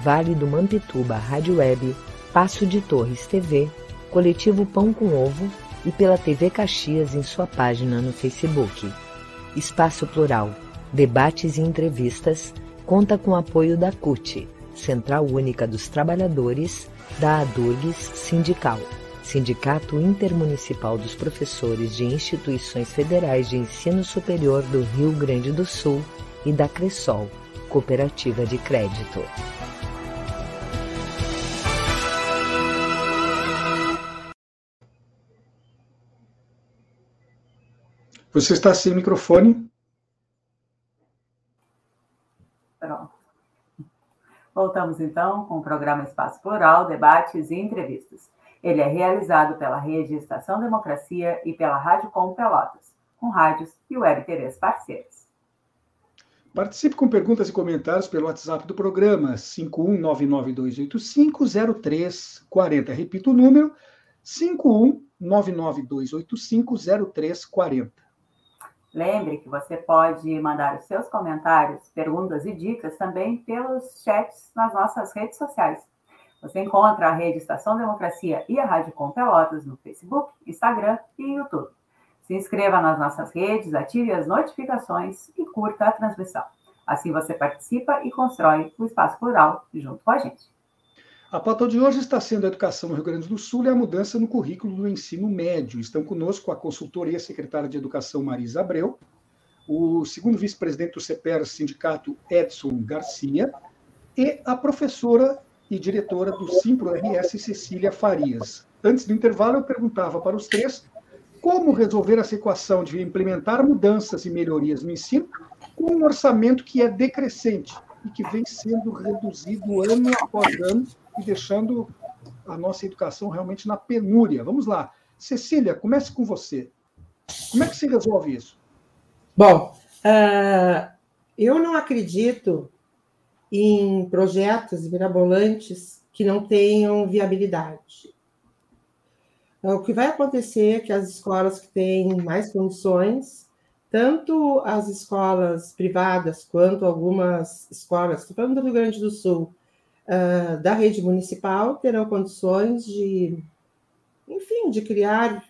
Vale do Mampituba Rádio Web, Passo de Torres TV, Coletivo Pão com Ovo e pela TV Caxias em sua página no Facebook. Espaço Plural, debates e entrevistas, conta com apoio da CUT, Central Única dos Trabalhadores, da ADURGS Sindical, Sindicato Intermunicipal dos Professores de Instituições Federais de Ensino Superior do Rio Grande do Sul e da Cressol, Cooperativa de Crédito. Você está sem microfone. Pronto. Voltamos então com o programa Espaço Plural, debates e entrevistas. Ele é realizado pela Rede Estação Democracia e pela Rádio Com Pelotas, com rádios e web TVs parceiras. Participe com perguntas e comentários pelo WhatsApp do programa 51992850340. Repito o número 51992850340. Lembre que você pode mandar os seus comentários, perguntas e dicas também pelos chats nas nossas redes sociais. Você encontra a Rede Estação Democracia e a Rádio Com Pelotas no Facebook, Instagram e YouTube. Se inscreva nas nossas redes, ative as notificações e curta a transmissão. Assim você participa e constrói o espaço plural junto com a gente. A pauta de hoje está sendo a educação no Rio Grande do Sul e a mudança no currículo do ensino médio. Estão conosco a consultora e a secretária de Educação Marisa Abreu, o segundo vice-presidente do CEPER Sindicato Edson Garcia e a professora e diretora do Simpro RS Cecília Farias. Antes do intervalo, eu perguntava para os três como resolver essa equação de implementar mudanças e melhorias no ensino com um orçamento que é decrescente e que vem sendo reduzido ano após ano e deixando a nossa educação realmente na penúria. Vamos lá. Cecília, comece com você. Como é que se resolve isso? Bom, uh, eu não acredito em projetos mirabolantes que não tenham viabilidade. O que vai acontecer é que as escolas que têm mais condições, tanto as escolas privadas quanto algumas escolas, estou falando do Rio Grande do Sul, uh, da rede municipal terão condições de, enfim, de criar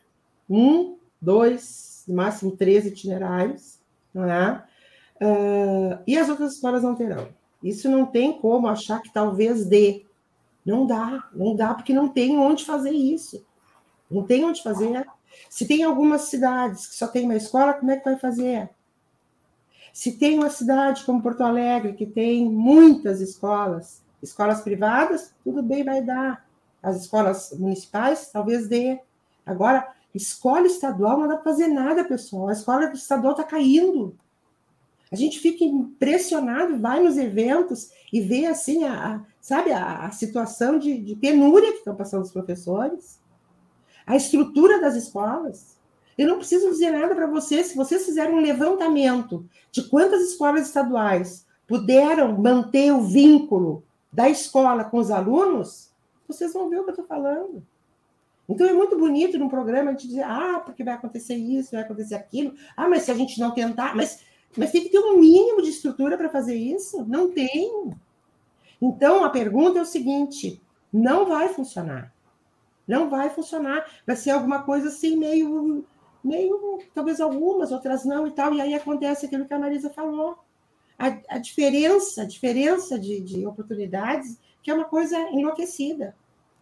um, dois, no máximo três itinerários, não é? Uh, e as outras escolas não terão. Isso não tem como achar que talvez dê. Não dá, não dá, porque não tem onde fazer isso. Não tem onde fazer. Se tem algumas cidades que só tem uma escola, como é que vai fazer? Se tem uma cidade como Porto Alegre, que tem muitas escolas, Escolas privadas, tudo bem, vai dar. As escolas municipais, talvez dê. Agora, escola estadual não dá para fazer nada, pessoal. A escola estadual está caindo. A gente fica impressionado, vai nos eventos e vê assim, a, a sabe, a, a situação de, de, penúria que estão passando os professores, a estrutura das escolas. Eu não preciso dizer nada para vocês, se vocês fizerem um levantamento de quantas escolas estaduais puderam manter o vínculo da escola com os alunos, vocês vão ver o que eu estou falando. Então é muito bonito num programa a gente dizer, ah, porque vai acontecer isso, vai acontecer aquilo. Ah, mas se a gente não tentar, mas, mas tem que ter um mínimo de estrutura para fazer isso? Não tem. Então a pergunta é o seguinte: não vai funcionar. Não vai funcionar. Vai ser alguma coisa assim, meio, meio, talvez algumas, outras não e tal. E aí acontece aquilo que a Marisa falou a, a diferença, a diferença de, de oportunidades, que é uma coisa enlouquecida.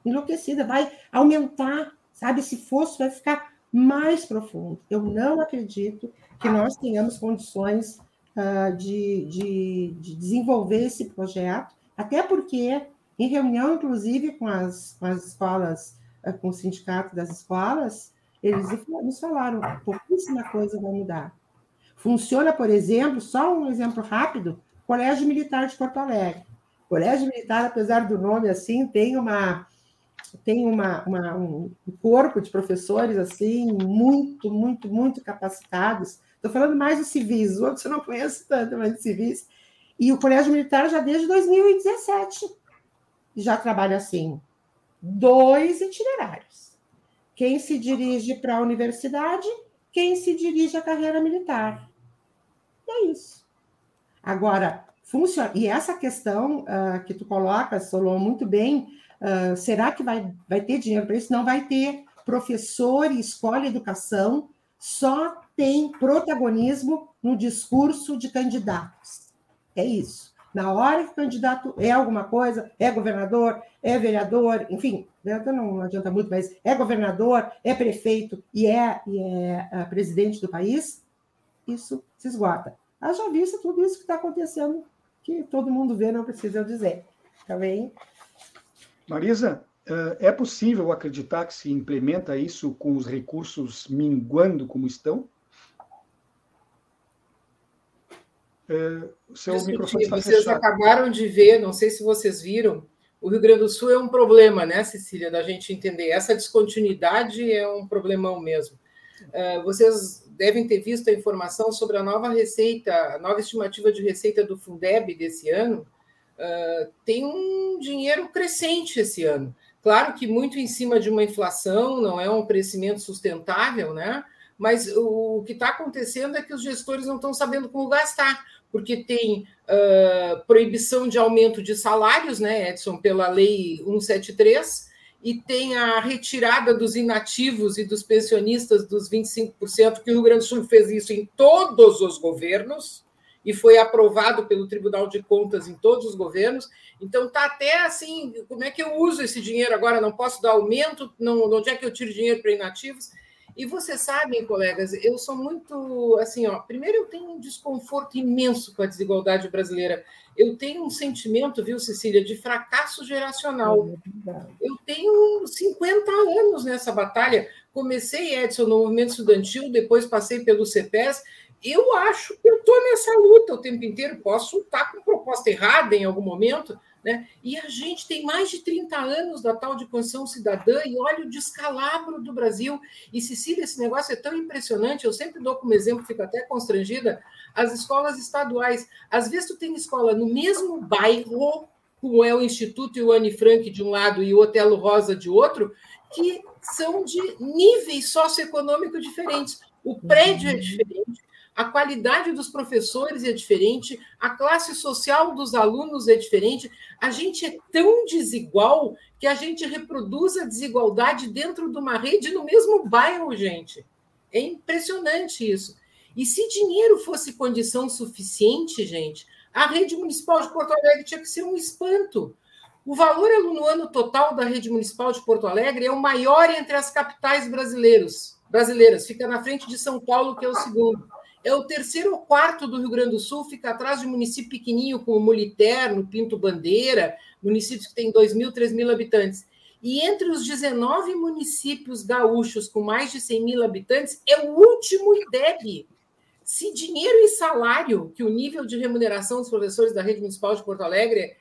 Enlouquecida, vai aumentar, sabe? Esse fosso vai ficar mais profundo. Eu não acredito que nós tenhamos condições uh, de, de, de, desenvolver esse projeto, até porque, em reunião, inclusive, com as, com as escolas, uh, com o sindicato das escolas, eles nos falaram, pouquíssima coisa vai mudar Funciona, por exemplo, só um exemplo rápido, Colégio Militar de Porto Alegre. Colégio Militar, apesar do nome assim, tem uma tem uma, uma, um corpo de professores assim muito, muito, muito capacitados. Estou falando mais dos civis, os outros eu não conheço tanto, mas de civis. E o Colégio Militar já desde 2017 já trabalha assim, dois itinerários. Quem se dirige para a universidade, quem se dirige à carreira militar. E é isso. Agora, funciona. E essa questão uh, que tu coloca, Solon, muito bem, uh, será que vai, vai ter dinheiro para isso? Não vai ter. Professor e escola educação só tem protagonismo no discurso de candidatos. É isso. Na hora que o candidato é alguma coisa, é governador, é vereador, enfim, não adianta muito, mas é governador, é prefeito e é, e é uh, presidente do país, isso se esgota. Haja vista tudo isso que está acontecendo, que todo mundo vê, não precisa eu dizer. Tá bem? Marisa, é possível acreditar que se implementa isso com os recursos minguando como estão? seu Discutir, microfone está vocês fechado. acabaram de ver, não sei se vocês viram, o Rio Grande do Sul é um problema, né, Cecília, da gente entender. Essa descontinuidade é um problemão mesmo. Vocês devem ter visto a informação sobre a nova receita, a nova estimativa de receita do Fundeb desse ano. Tem um dinheiro crescente esse ano. Claro que muito em cima de uma inflação, não é um crescimento sustentável, né? Mas o que está acontecendo é que os gestores não estão sabendo como gastar, porque tem uh, proibição de aumento de salários, né, Edson, pela Lei 173, e tem a retirada dos inativos e dos pensionistas dos 25%, que o Rio Grande do Sul fez isso em todos os governos, e foi aprovado pelo Tribunal de Contas em todos os governos. Então está até assim, como é que eu uso esse dinheiro agora? Não posso dar aumento? Não, onde é que eu tiro dinheiro para inativos? E vocês sabem, colegas, eu sou muito assim, ó. Primeiro, eu tenho um desconforto imenso com a desigualdade brasileira. Eu tenho um sentimento, viu, Cecília, de fracasso geracional. É eu tenho 50 anos nessa batalha. Comecei, Edson, no movimento estudantil, depois passei pelo CEPES eu acho que eu estou nessa luta o tempo inteiro. Posso estar com proposta errada em algum momento, né? E a gente tem mais de 30 anos da tal de Constituição Cidadã e olha o descalabro do Brasil. E, Cecília, esse negócio é tão impressionante, eu sempre dou como exemplo, fico até constrangida, as escolas estaduais. Às vezes tu tem escola no mesmo bairro, como é o Instituto e o Anne Frank de um lado e o Otelo Rosa de outro, que são de níveis socioeconômicos diferentes. O prédio é diferente, a qualidade dos professores é diferente, a classe social dos alunos é diferente. A gente é tão desigual que a gente reproduz a desigualdade dentro de uma rede no mesmo bairro, gente. É impressionante isso. E se dinheiro fosse condição suficiente, gente, a rede municipal de Porto Alegre tinha que ser um espanto. O valor aluno total da rede municipal de Porto Alegre é o maior entre as capitais brasileiros, brasileiras. Fica na frente de São Paulo, que é o segundo é o terceiro ou quarto do Rio Grande do Sul, fica atrás de um município pequenininho como Moliterno, Pinto Bandeira, municípios que têm 2 mil, 3 mil habitantes. E entre os 19 municípios gaúchos com mais de 100 mil habitantes, é o último IDEB. Se dinheiro e salário, que o nível de remuneração dos professores da rede municipal de Porto Alegre,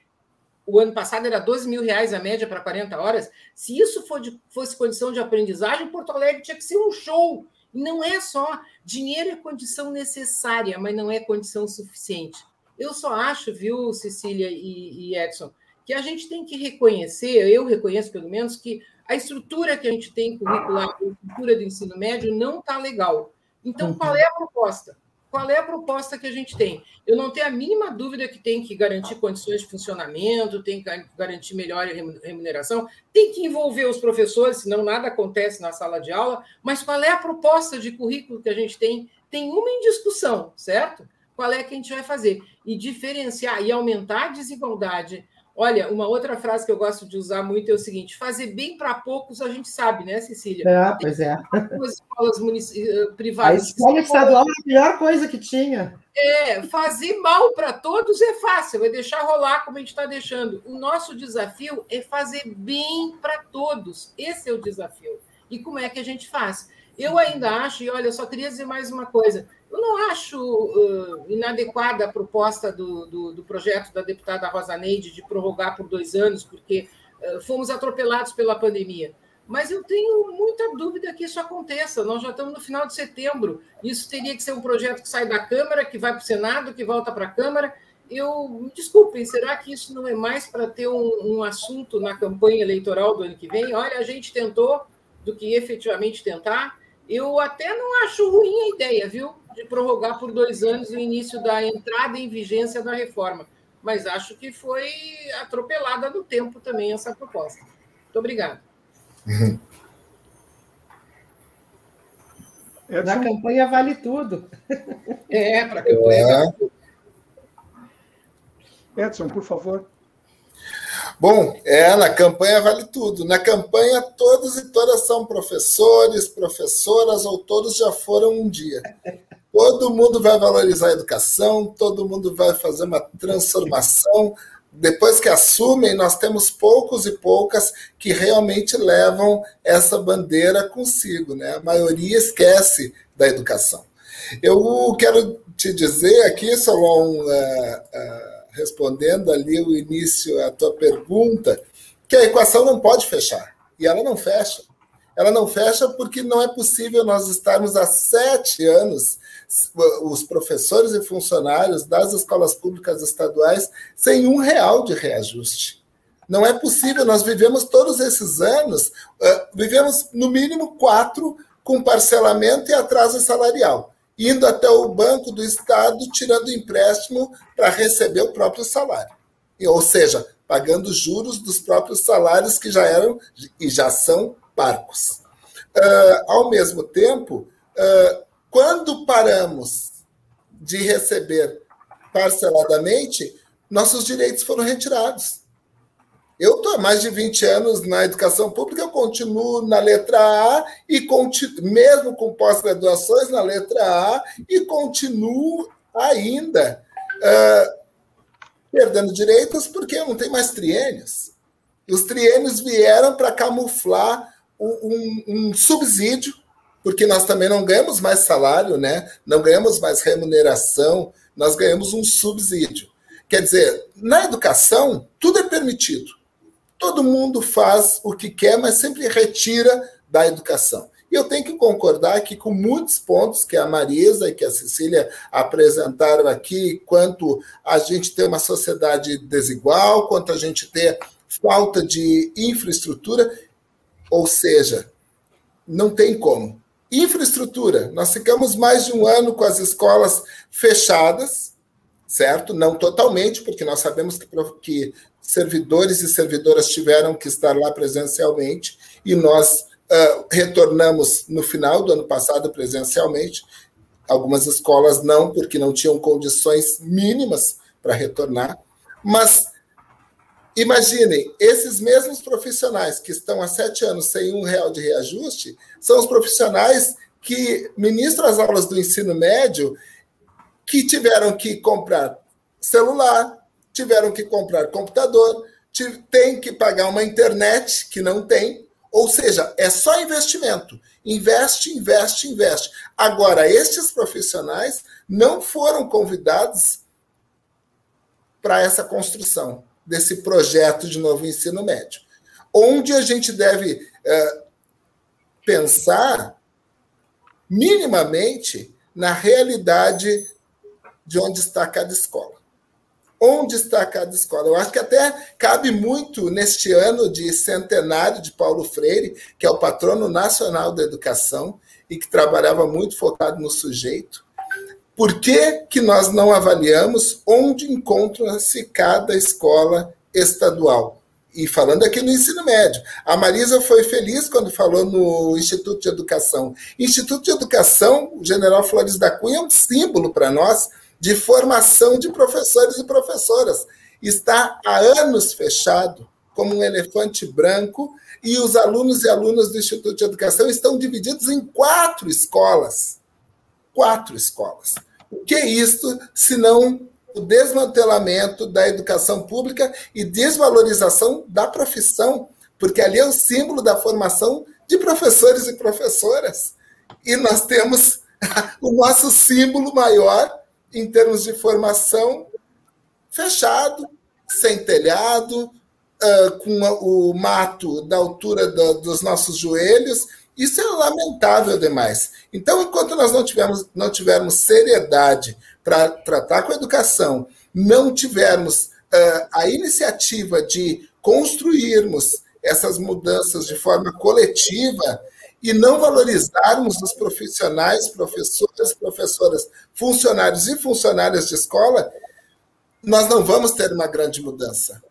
o ano passado era 12 mil reais a média para 40 horas, se isso fosse condição de aprendizagem, Porto Alegre tinha que ser um show não é só dinheiro é condição necessária, mas não é condição suficiente. Eu só acho, viu, Cecília e, e Edson, que a gente tem que reconhecer, eu reconheço pelo menos, que a estrutura que a gente tem curricular, a estrutura do ensino médio não está legal. Então, qual é a proposta? Qual é a proposta que a gente tem? Eu não tenho a mínima dúvida que tem que garantir condições de funcionamento, tem que garantir melhor remuneração, tem que envolver os professores, senão nada acontece na sala de aula. Mas qual é a proposta de currículo que a gente tem? Tem uma em discussão, certo? Qual é que a gente vai fazer? E diferenciar e aumentar a desigualdade Olha, uma outra frase que eu gosto de usar muito é o seguinte: fazer bem para poucos a gente sabe, né, Cecília? É, pois é. As escolas munic... Eh, privadas. A escola estadual é a melhor coisa que tinha. É, fazer mal para todos é fácil, é deixar rolar como a gente está deixando. O nosso desafio é fazer bem para todos. Esse é o desafio. E como é que a gente faz? Eu ainda acho, e olha, eu só queria dizer mais uma coisa. Eu não acho uh, inadequada a proposta do, do, do, projeto da deputada Rosa Neide de prorrogar por dois anos, porque uh, fomos atropelados pela pandemia. Mas eu tenho muita dúvida que isso aconteça. Nós já estamos no final de setembro. Isso teria que ser um projeto que sai da Câmara, que vai para o Senado, que volta para a Câmara. Eu me desculpem, será que isso não é mais para ter um, um assunto na campanha eleitoral do ano que vem? Olha, a gente tentou do que efetivamente tentar. Eu até não acho ruim a ideia, viu? De prorrogar por dois anos o início da entrada em vigência da reforma. Mas acho que foi atropelada no tempo também essa proposta. Muito obrigada. Na campanha vale tudo. É, para a campanha é. vale tudo. Edson, por favor. Bom, é, na campanha vale tudo. Na campanha, todos e todas são professores, professoras, ou todos já foram um dia. Todo mundo vai valorizar a educação, todo mundo vai fazer uma transformação. Depois que assumem, nós temos poucos e poucas que realmente levam essa bandeira consigo. Né? A maioria esquece da educação. Eu quero te dizer aqui, Solon, uh, uh, respondendo ali o início à tua pergunta, que a equação não pode fechar. E ela não fecha. Ela não fecha porque não é possível nós estarmos há sete anos os professores e funcionários das escolas públicas estaduais sem um real de reajuste. Não é possível, nós vivemos todos esses anos, vivemos no mínimo quatro com parcelamento e atraso salarial, indo até o Banco do Estado tirando empréstimo para receber o próprio salário. Ou seja, pagando juros dos próprios salários que já eram e já são parcos. Uh, ao mesmo tempo, uh, quando paramos de receber parceladamente, nossos direitos foram retirados. Eu estou há mais de 20 anos na educação pública, eu continuo na letra A e continuo, mesmo com pós-graduações na letra A e continuo ainda uh, perdendo direitos porque eu não tenho mais triênios. Os triênios vieram para camuflar um, um subsídio porque nós também não ganhamos mais salário, né? não ganhamos mais remuneração, nós ganhamos um subsídio. Quer dizer, na educação, tudo é permitido. Todo mundo faz o que quer, mas sempre retira da educação. E eu tenho que concordar aqui com muitos pontos que a Marisa e que a Cecília apresentaram aqui, quanto a gente ter uma sociedade desigual, quanto a gente ter falta de infraestrutura, ou seja, não tem como. Infraestrutura. Nós ficamos mais de um ano com as escolas fechadas, certo? Não totalmente, porque nós sabemos que, que servidores e servidoras tiveram que estar lá presencialmente e nós uh, retornamos no final do ano passado presencialmente. Algumas escolas não, porque não tinham condições mínimas para retornar. Mas Imaginem, esses mesmos profissionais que estão há sete anos sem um real de reajuste são os profissionais que ministram as aulas do ensino médio que tiveram que comprar celular, tiveram que comprar computador, tem que pagar uma internet que não tem, ou seja, é só investimento. Investe, investe, investe. Agora, estes profissionais não foram convidados para essa construção desse projeto de novo ensino médio. Onde a gente deve é, pensar minimamente na realidade de onde está cada escola. Onde está cada escola? Eu acho que até cabe muito neste ano de centenário de Paulo Freire, que é o patrono nacional da educação e que trabalhava muito focado no sujeito, por que, que nós não avaliamos onde encontra-se cada escola estadual? E falando aqui no ensino médio. A Marisa foi feliz quando falou no Instituto de Educação. Instituto de Educação, o General Flores da Cunha, é um símbolo para nós de formação de professores e professoras. Está há anos fechado, como um elefante branco, e os alunos e alunas do Instituto de Educação estão divididos em quatro escolas quatro escolas. O que é isso, senão o desmantelamento da educação pública e desvalorização da profissão, porque ali é o símbolo da formação de professores e professoras. E nós temos o nosso símbolo maior em termos de formação fechado, sem telhado, uh, com o mato da altura do, dos nossos joelhos. Isso é lamentável demais. Então, enquanto nós não tivermos, não tivermos seriedade para tratar com a educação, não tivermos uh, a iniciativa de construirmos essas mudanças de forma coletiva e não valorizarmos os profissionais, professores, professoras, funcionários e funcionárias de escola, nós não vamos ter uma grande mudança.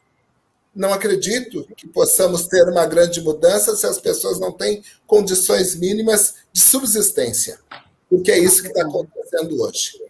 Não acredito que possamos ter uma grande mudança se as pessoas não têm condições mínimas de subsistência, porque é isso que está acontecendo hoje.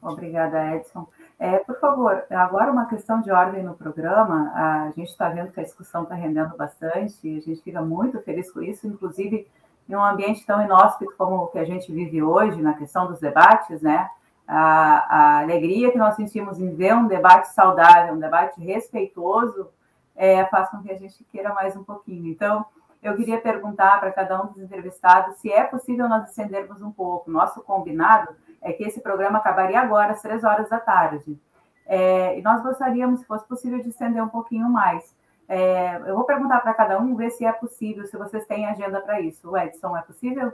Obrigada, Edson. É, por favor, agora uma questão de ordem no programa. A gente está vendo que a discussão está rendendo bastante e a gente fica muito feliz com isso, inclusive em um ambiente tão inóspito como o que a gente vive hoje, na questão dos debates, né? A, a alegria que nós sentimos em ver um debate saudável, um debate respeitoso, é, faz com que a gente queira mais um pouquinho. Então, eu queria perguntar para cada um dos entrevistados se é possível nós estendermos um pouco. Nosso combinado é que esse programa acabaria agora, às três horas da tarde. É, e nós gostaríamos, se fosse possível, de estender um pouquinho mais. É, eu vou perguntar para cada um, ver se é possível, se vocês têm agenda para isso. O Edson, é possível?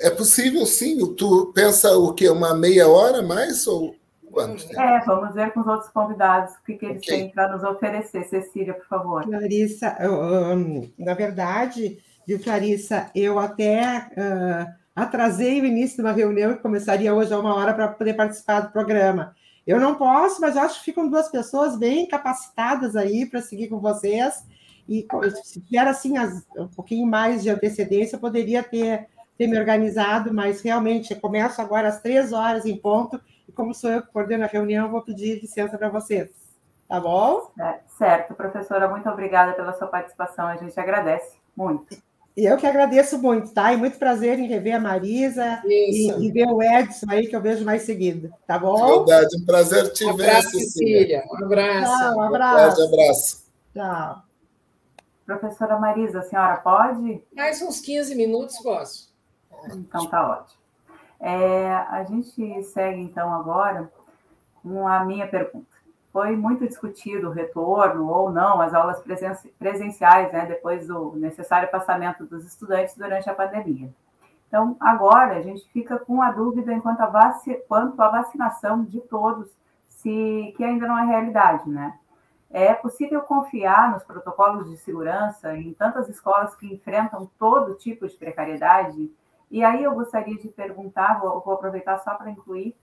É possível, sim. Tu pensa o quê? Uma meia hora mais ou quanto? É, vamos ver com os outros convidados o que, que eles okay. têm para nos oferecer. Cecília, por favor. Clarissa, um, na verdade, viu, Clarissa, eu até uh, atrasei o início de uma reunião que começaria hoje a uma hora para poder participar do programa. Eu não posso, mas acho que ficam duas pessoas bem capacitadas aí para seguir com vocês. E se tiver assim as, um pouquinho mais de antecedência, eu poderia ter, ter me organizado, mas realmente começo agora às três horas em ponto, e como sou eu que coordeno a reunião, vou pedir licença para vocês. Tá bom? É, certo, professora, muito obrigada pela sua participação, a gente agradece muito. E eu que agradeço muito, tá? E muito prazer em rever a Marisa e, e, ver o Edson aí, que eu vejo mais seguido, tá bom? Verdade, um prazer te um ver, abraço, Cecília. Um abraço. Tchau, um abraço. Um abraço. Tchau. Professora Marisa, a senhora pode? Mais uns 15 minutos, posso. Então tá ótimo. É, a gente segue, então, agora com a minha pergunta foi muito discutido o retorno ou não às aulas presenciais, né, depois do necessário passamento dos estudantes durante a pandemia. Então, agora a gente fica com a dúvida enquanto a vac... quanto à vacinação de todos, se que ainda não é realidade, né? É possível confiar nos protocolos de segurança em tantas escolas que enfrentam todo tipo de precariedade? E aí eu gostaria de perguntar, vou, vou aproveitar só para incluir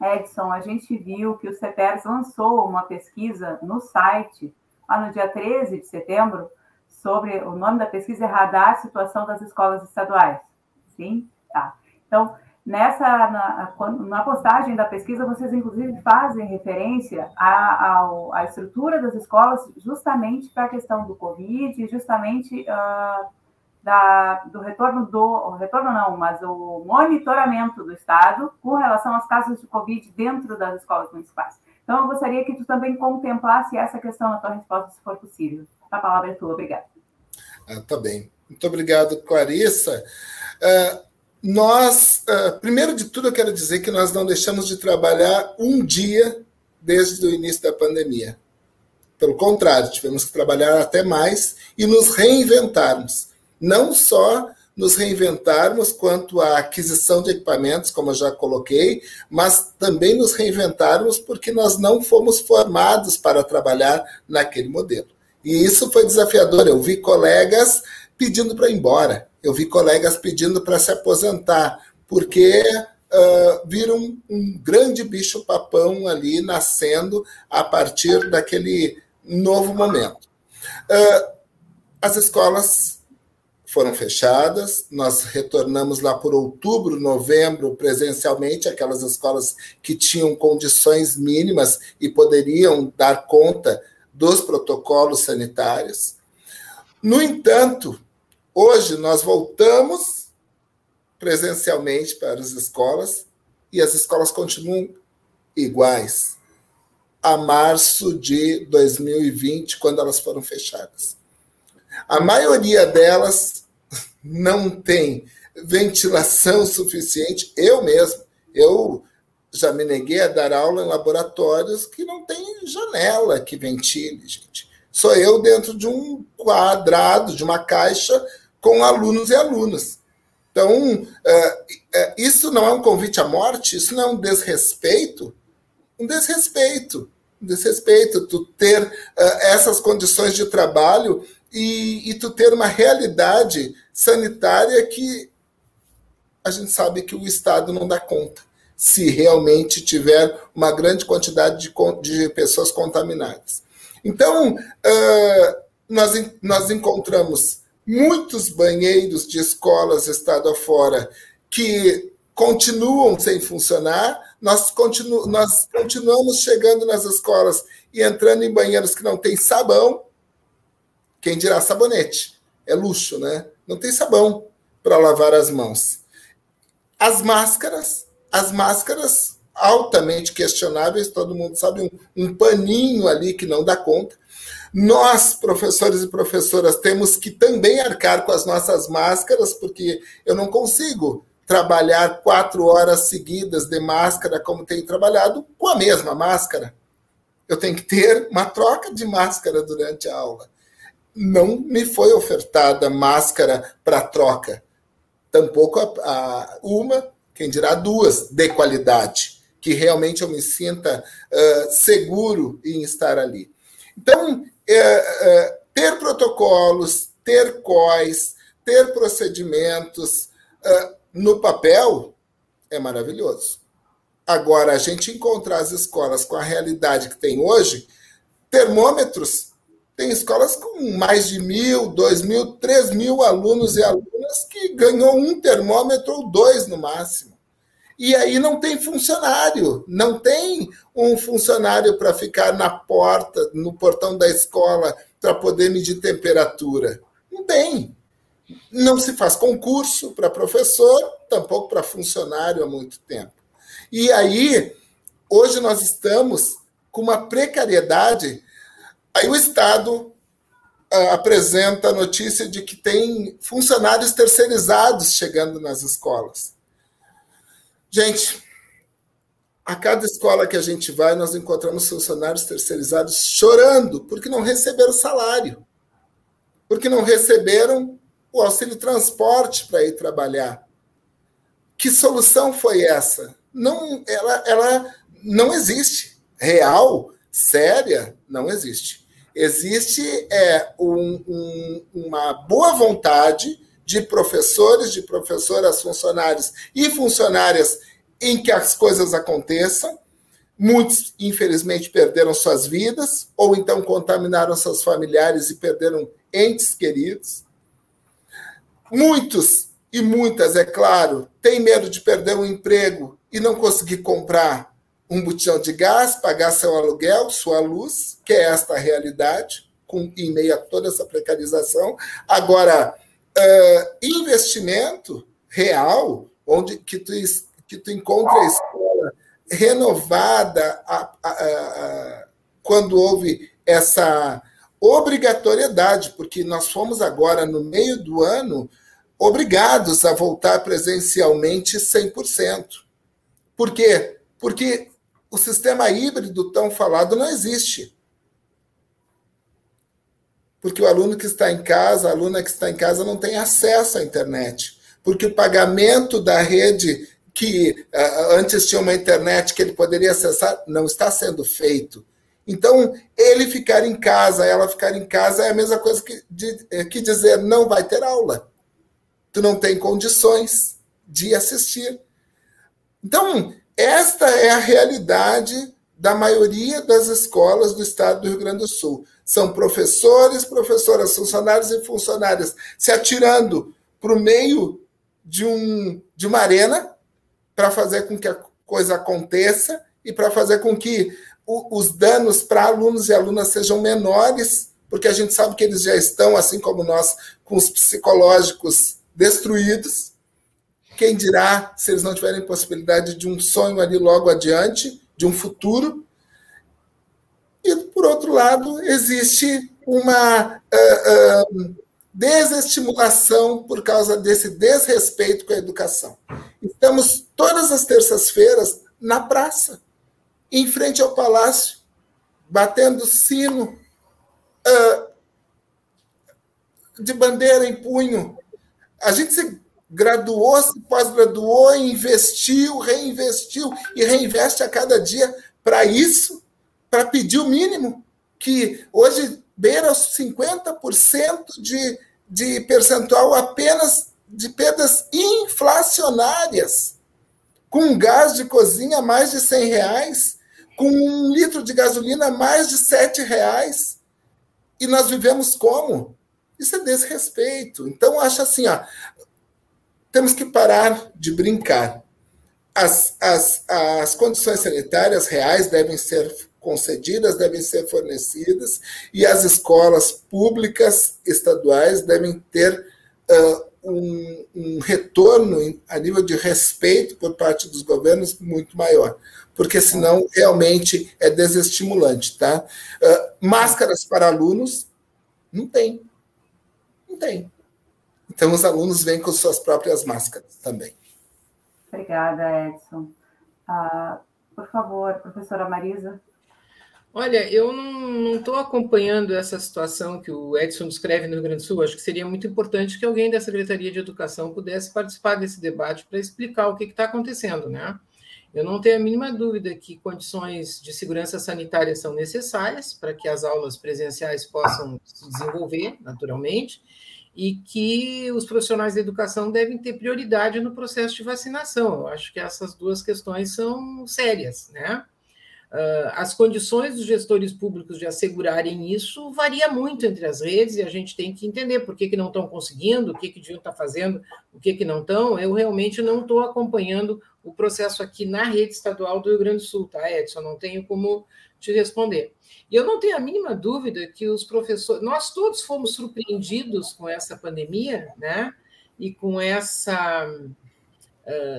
Edson, a gente viu que o CEPERS lançou uma pesquisa no site, lá no dia 13 de setembro, sobre o nome da pesquisa é Radar Situação das Escolas Estaduais. Sim? Tá. Então, nessa na, na postagem da pesquisa, vocês inclusive fazem referência à, à, estrutura das escolas justamente para a questão do Covid, justamente uh, da, do retorno do retorno não, mas o monitoramento do Estado com relação às casos de Covid dentro das escolas municipais. Então, eu gostaria que tu também contemplasse essa questão na tua resposta, se for possível. A palavra é tua, obrigada. Ah, tá bem. Muito obrigado, Clarissa. Uh, nós, uh, primeiro de tudo, eu quero dizer que nós não deixamos de trabalhar um dia desde o início da pandemia. Pelo contrário, tivemos que trabalhar até mais e nos reinventarmos não só nos reinventarmos quanto à aquisição de equipamentos, como eu já coloquei, mas também nos reinventarmos porque nós não fomos formados para trabalhar naquele modelo. E isso foi desafiador. Eu vi colegas pedindo para ir embora, eu vi colegas pedindo para se aposentar, porque uh, viram um grande bicho-papão ali nascendo a partir daquele novo momento. Uh, as escolas foram fechadas. Nós retornamos lá por outubro, novembro, presencialmente, aquelas escolas que tinham condições mínimas e poderiam dar conta dos protocolos sanitários. No entanto, hoje nós voltamos presencialmente para as escolas e as escolas continuam iguais a março de 2020, quando elas foram fechadas. A maioria delas não tem ventilação suficiente. Eu mesmo, eu já me neguei a dar aula em laboratórios que não tem janela que ventile, gente. Sou eu dentro de um quadrado, de uma caixa, com alunos e alunas. Então, é, é, isso não é um convite à morte, isso não é um desrespeito. Um desrespeito. Um desrespeito, tu ter uh, essas condições de trabalho e, e tu ter uma realidade sanitária que a gente sabe que o Estado não dá conta, se realmente tiver uma grande quantidade de, de pessoas contaminadas. Então, uh, nós, nós encontramos muitos banheiros de escolas estado afora que continuam sem funcionar, nós, continu, nós continuamos chegando nas escolas e entrando em banheiros que não tem sabão, quem dirá sabonete? É luxo, né? Não tem sabão para lavar as mãos. As máscaras, as máscaras altamente questionáveis, todo mundo sabe, um, um paninho ali que não dá conta. Nós, professores e professoras, temos que também arcar com as nossas máscaras, porque eu não consigo trabalhar quatro horas seguidas de máscara como tenho trabalhado com a mesma máscara. Eu tenho que ter uma troca de máscara durante a aula não me foi ofertada máscara para troca. Tampouco a, a, uma, quem dirá duas, de qualidade, que realmente eu me sinta uh, seguro em estar ali. Então, é, é, ter protocolos, ter COIs, ter procedimentos uh, no papel é maravilhoso. Agora, a gente encontrar as escolas com a realidade que tem hoje, termômetros tem escolas com mais de mil, dois mil, três mil alunos e alunas que ganhou um termômetro ou dois no máximo. E aí não tem funcionário, não tem um funcionário para ficar na porta, no portão da escola, para poder medir temperatura. Não tem. Não se faz concurso para professor, tampouco para funcionário há muito tempo. E aí, hoje nós estamos com uma precariedade Aí o Estado uh, apresenta a notícia de que tem funcionários terceirizados chegando nas escolas. Gente, a cada escola que a gente vai, nós encontramos funcionários terceirizados chorando porque não receberam salário, porque não receberam o auxílio transporte para ir trabalhar. Que solução foi essa? Não, ela, ela não existe. Real, séria, não existe. Existe é, um, um, uma boa vontade de professores, de professoras, funcionários e funcionárias em que as coisas aconteçam. Muitos, infelizmente, perderam suas vidas, ou então contaminaram seus familiares e perderam entes queridos. Muitos e muitas, é claro, têm medo de perder um emprego e não conseguir comprar um botijão de gás, pagar seu aluguel, sua luz, que é esta a realidade, com, em meio a toda essa precarização. Agora, uh, investimento real, onde que tu, que tu encontra a escola renovada a, a, a, quando houve essa obrigatoriedade, porque nós fomos agora, no meio do ano, obrigados a voltar presencialmente 100%. Por quê? Porque o sistema híbrido tão falado não existe. Porque o aluno que está em casa, a aluna que está em casa não tem acesso à internet. Porque o pagamento da rede que uh, antes tinha uma internet que ele poderia acessar não está sendo feito. Então, ele ficar em casa, ela ficar em casa é a mesma coisa que, de, eh, que dizer não vai ter aula. Tu não tem condições de assistir. Então, esta é a realidade da maioria das escolas do estado do Rio Grande do Sul. São professores, professoras, funcionários e funcionárias se atirando para o meio de, um, de uma arena para fazer com que a coisa aconteça e para fazer com que o, os danos para alunos e alunas sejam menores, porque a gente sabe que eles já estão, assim como nós, com os psicológicos destruídos quem dirá se eles não tiverem possibilidade de um sonho ali logo adiante, de um futuro? E, por outro lado, existe uma uh, uh, desestimulação por causa desse desrespeito com a educação. Estamos todas as terças-feiras na praça, em frente ao palácio, batendo sino uh, de bandeira em punho. A gente se graduou, se pós-graduou, investiu, reinvestiu e reinveste a cada dia para isso, para pedir o mínimo, que hoje beira os 50% de, de percentual apenas de perdas inflacionárias, com gás de cozinha mais de 100 reais, com um litro de gasolina mais de 7 reais, e nós vivemos como? Isso é desrespeito. Então, acho assim, ó, temos que parar de brincar. As, as, as condições sanitárias reais devem ser concedidas, devem ser fornecidas, e as escolas públicas estaduais devem ter uh, um, um, retorno a nível de respeito por parte dos governos muito maior, porque senão realmente é desestimulante. Tá? Uh, máscaras para alunos, não tem. Não tem. Então, os alunos vêm com suas próprias máscaras também. Obrigada, Edson. Uh, por favor, professora Marisa. Olha, eu não estou acompanhando essa situação que o Edson descreve no Rio Grande do Sul. Acho que seria muito importante que alguém da Secretaria de Educação pudesse participar desse debate para explicar o que está acontecendo, né? Eu não tenho a mínima dúvida que condições de segurança sanitária são necessárias para que as aulas presenciais possam se desenvolver naturalmente e que os profissionais da educação devem ter prioridade no processo de vacinação. Eu acho que essas duas questões são sérias, né? Uh, as condições dos gestores públicos de assegurarem isso varia muito entre as redes e a gente tem que entender por que, que não estão conseguindo, o que, que deviam estar fazendo, o que, que não estão. Eu realmente não estou acompanhando o processo aqui na rede estadual do Rio Grande do Sul, tá, Edson? Não tenho como te responder. E eu não tenho a mínima dúvida que os professores, nós todos fomos surpreendidos com essa pandemia, né? E com essa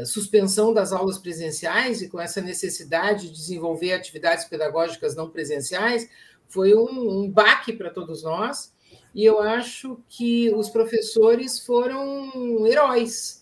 suspensão das aulas presenciais e com essa necessidade de desenvolver atividades pedagógicas não presenciais, foi um, um baque para todos nós. E eu acho que os professores foram heróis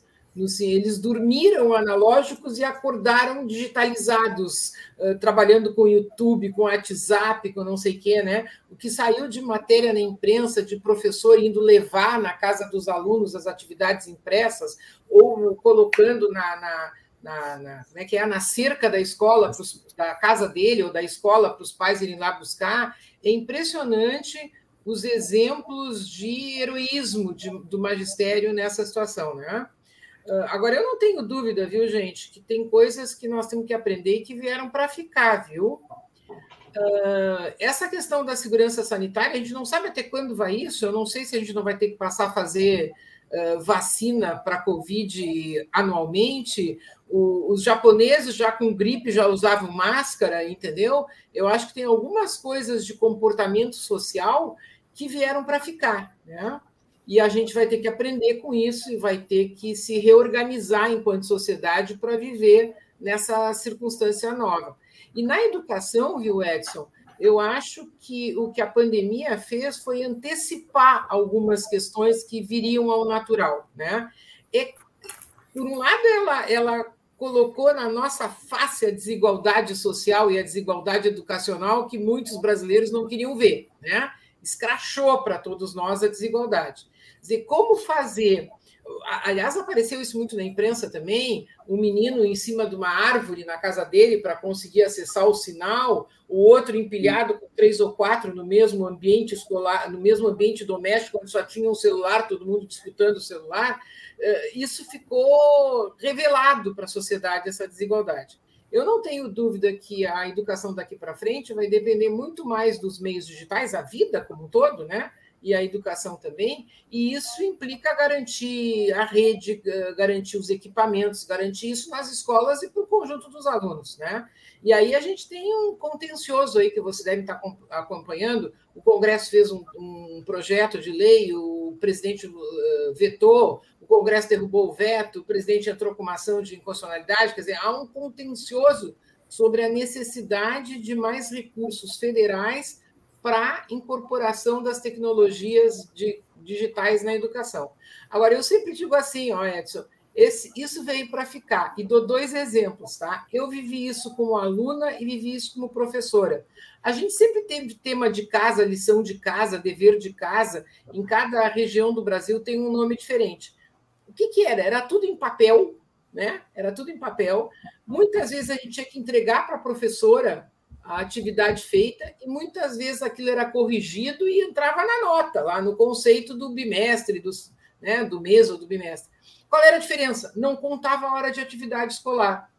eles dormiram analógicos e acordaram digitalizados, trabalhando com YouTube, com WhatsApp, com não sei o quê, né? O que saiu de matéria na imprensa, de professor indo levar na casa dos alunos as atividades impressas, ou colocando na, na na, na, né, que é na cerca da escola, pros, da casa dele ou da escola, para os pais irem lá buscar. É impressionante os exemplos de heroísmo de, do magistério nessa situação, né? Ah, agora, eu não tenho dúvida, viu, gente, que tem coisas que nós temos que aprender e que vieram para ficar, viu? Uh, essa questão da segurança sanitária, a gente não sabe até quando vai isso. Eu não sei se a gente não vai ter que passar a fazer uh, vacina para Covid anualmente. O, os japoneses, já com gripe, já usavam máscara, entendeu? Eu acho que tem algumas coisas de comportamento social que vieram para ficar, né? E a gente vai ter que aprender com isso e vai ter que se reorganizar enquanto sociedade para viver nessa circunstância nova. E na educação, viu, Edson, eu acho que o que a pandemia fez foi antecipar algumas questões que viriam ao natural. Né? E, por um lado, ela, ela colocou na nossa face a desigualdade social e a desigualdade educacional que muitos brasileiros não queriam ver. Né? Escrachou para todos nós a desigualdade dizer, como fazer. Aliás, apareceu isso muito na imprensa também: um menino em cima de uma árvore na casa dele para conseguir acessar o sinal, o outro empilhado com três ou quatro no mesmo ambiente escolar, no mesmo ambiente doméstico, onde só tinha um celular, todo mundo disputando o celular. Eh, isso ficou revelado para a sociedade, essa desigualdade. Eu não tenho dúvida que a educação daqui para frente vai depender muito mais dos meios digitais, a vida como um todo, né? E a educação também, e isso implica garantir a rede, garantir os equipamentos, garantir isso nas escolas e para o conjunto dos alunos, né? E aí a gente tem um contencioso aí que você deve estar acompanhando. O Congresso fez um, um projeto de lei, o presidente vetou, o Congresso derrubou o veto, o presidente entrou com uma ação de inconstitucionalidade, quer dizer, há um contencioso sobre a necessidade de mais recursos federais para incorporação das tecnologias de, digitais na educação. Agora, eu sempre digo assim, ó, Edson, esse, isso veio para ficar. E dou dois exemplos, tá? Eu vivi isso como aluna e vivi isso como professora. A gente sempre teve tema de casa, lição de casa, dever de casa. Em cada região do Brasil tem um nome diferente. O que, que era? Era tudo em papel, né? Era tudo em papel. Muitas vezes a gente tinha que entregar para a professora a atividade feita e muitas vezes aquilo era corrigido e entrava na nota, lá no conceito do bimestre, do, né, do mês ou do bimestre. Qual era a diferença? Não contava a hora de atividade escolar.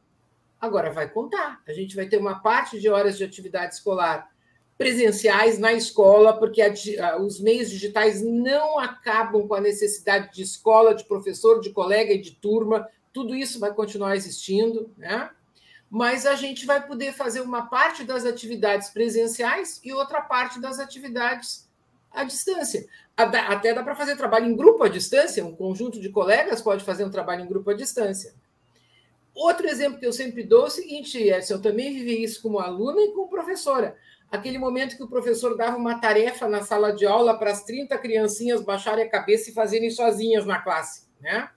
Agora vai contar. A gente vai ter uma parte de horas de atividade escolar presenciais na escola, porque a, os meios digitais não acabam com a necessidade de escola, de professor, de colega e de turma. Tudo isso vai continuar existindo, né? Mas a gente vai poder fazer uma parte das atividades presenciais e outra parte das atividades à distância. Até dá para fazer trabalho em grupo à distância, um conjunto de colegas pode fazer um trabalho em grupo à distância. Outro exemplo que eu sempre dou é o seguinte, Edson, eu também vivi isso como aluna e como professora. Aquele momento que o professor dava uma tarefa na sala de aula para as 30 criancinhas baixarem a cabeça e fazerem sozinhas na classe. Né?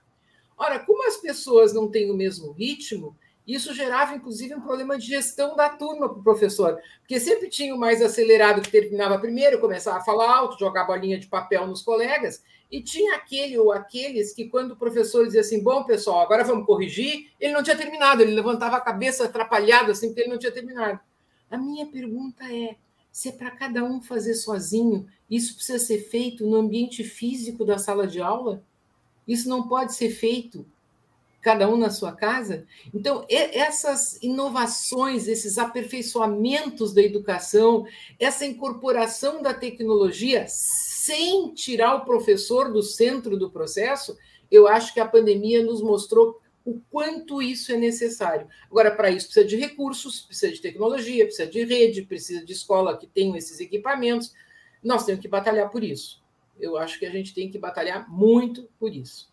Ora, como as pessoas não têm o mesmo ritmo, isso gerava, inclusive, um problema de gestão da turma para o professor, porque sempre tinha o mais acelerado que terminava primeiro, começava a falar alto, jogar bolinha de papel nos colegas, e tinha aquele ou aqueles que, quando o professor dizia assim, bom, pessoal, agora vamos corrigir, ele não tinha terminado, ele levantava a cabeça atrapalhado, assim, porque ele não tinha terminado. A minha pergunta é: se é para cada um fazer sozinho, isso precisa ser feito no ambiente físico da sala de aula? Isso não pode ser feito cada um na sua casa. Então, essas inovações, esses aperfeiçoamentos da educação, essa incorporação da tecnologia, sem tirar o professor do centro do processo, eu acho que a pandemia nos mostrou o quanto isso é necessário. Agora, para isso, precisa de recursos, precisa de tecnologia, precisa de rede, precisa de escola que tenha esses equipamentos. Nós temos que batalhar por isso. Eu acho que a gente tem que batalhar muito por isso.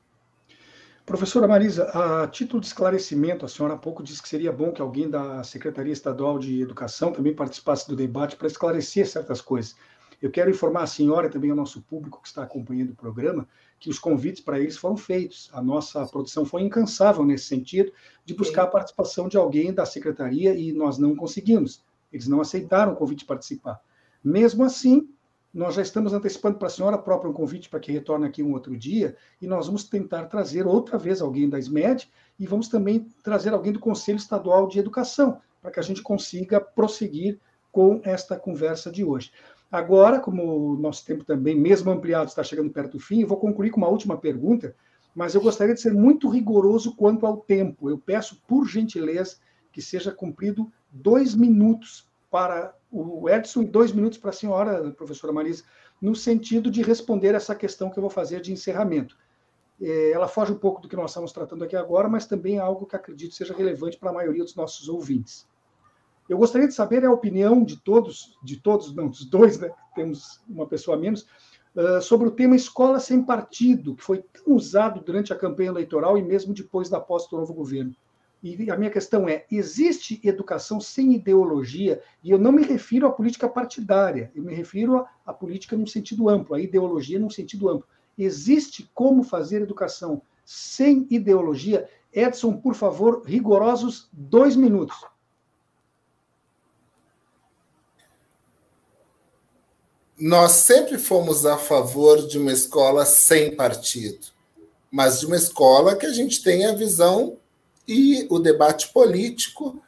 Professora Marisa, a título de esclarecimento, a senhora há pouco disse que seria bom que alguém da Secretaria Estadual de Educação também participasse do debate para esclarecer certas coisas. Eu quero informar a senhora e também ao nosso público que está acompanhando o programa que os convites para eles foram feitos. A nossa produção foi incansável nesse sentido de buscar a participação de alguém da secretaria e nós não conseguimos. Eles não aceitaram o convite de participar. Mesmo assim, nós já estamos antecipando para a senhora própria um convite para que retorne aqui um outro dia, e nós vamos tentar trazer outra vez alguém da SMED e vamos também trazer alguém do Conselho Estadual de Educação, para que a gente consiga prosseguir com esta conversa de hoje. Agora, como o nosso tempo também, mesmo ampliado, está chegando perto do fim, eu vou concluir com uma última pergunta, mas eu gostaria de ser muito rigoroso quanto ao tempo. Eu peço, por gentileza, que seja cumprido dois minutos para o Edson e dois minutos para a senhora, professora Marisa, no sentido de responder essa questão que eu vou fazer de encerramento. É, ela foge um pouco do que nós estamos tratando aqui agora, mas também é algo que acredito seja relevante para a maioria dos nossos ouvintes. Eu gostaria de saber a opinião de todos, de todos, não, dos dois, né? Temos uma pessoa a menos, uh, sobre o tema escola sem partido, que foi tão usado durante a campanha eleitoral e mesmo depois da posse do novo governo. E a minha questão é: existe educação sem ideologia? E eu não me refiro à política partidária, eu me refiro à, política num sentido amplo, à ideologia num sentido amplo. Existe como fazer educação sem ideologia? Edson, por favor, rigorosos dois minutos. Nós sempre fomos a favor de uma escola sem partido, mas de uma escola que a gente tenha a visão e o debate político,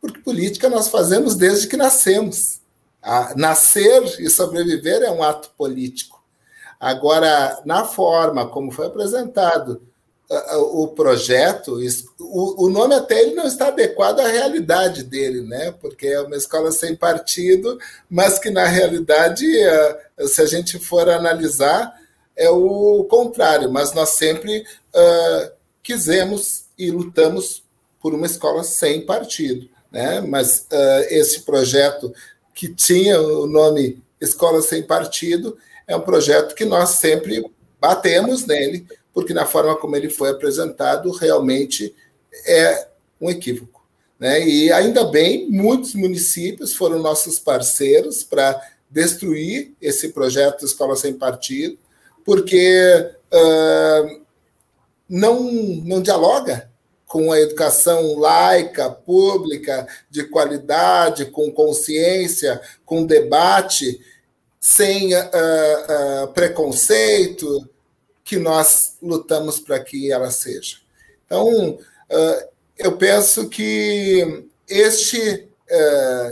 porque política nós fazemos desde que nascemos. A nascer e sobreviver é um ato político. Agora, na forma como foi apresentado o projeto, o nome até ele não está adequado à realidade dele, né? Porque é uma escola sem partido, mas que na realidade, se a gente for analisar, é o contrário. Mas nós sempre quisemos e lutamos por uma escola sem partido. Né? Mas uh, esse projeto que tinha o nome Escola Sem Partido é um projeto que nós sempre batemos nele, porque na forma como ele foi apresentado, realmente é um equívoco. Né? E ainda bem, muitos municípios foram nossos parceiros para destruir esse projeto Escola Sem Partido, porque uh, não, não dialoga com a educação laica, pública, de qualidade, com consciência, com debate, sem uh, uh, preconceito, que nós lutamos para que ela seja. Então, uh, eu penso que este,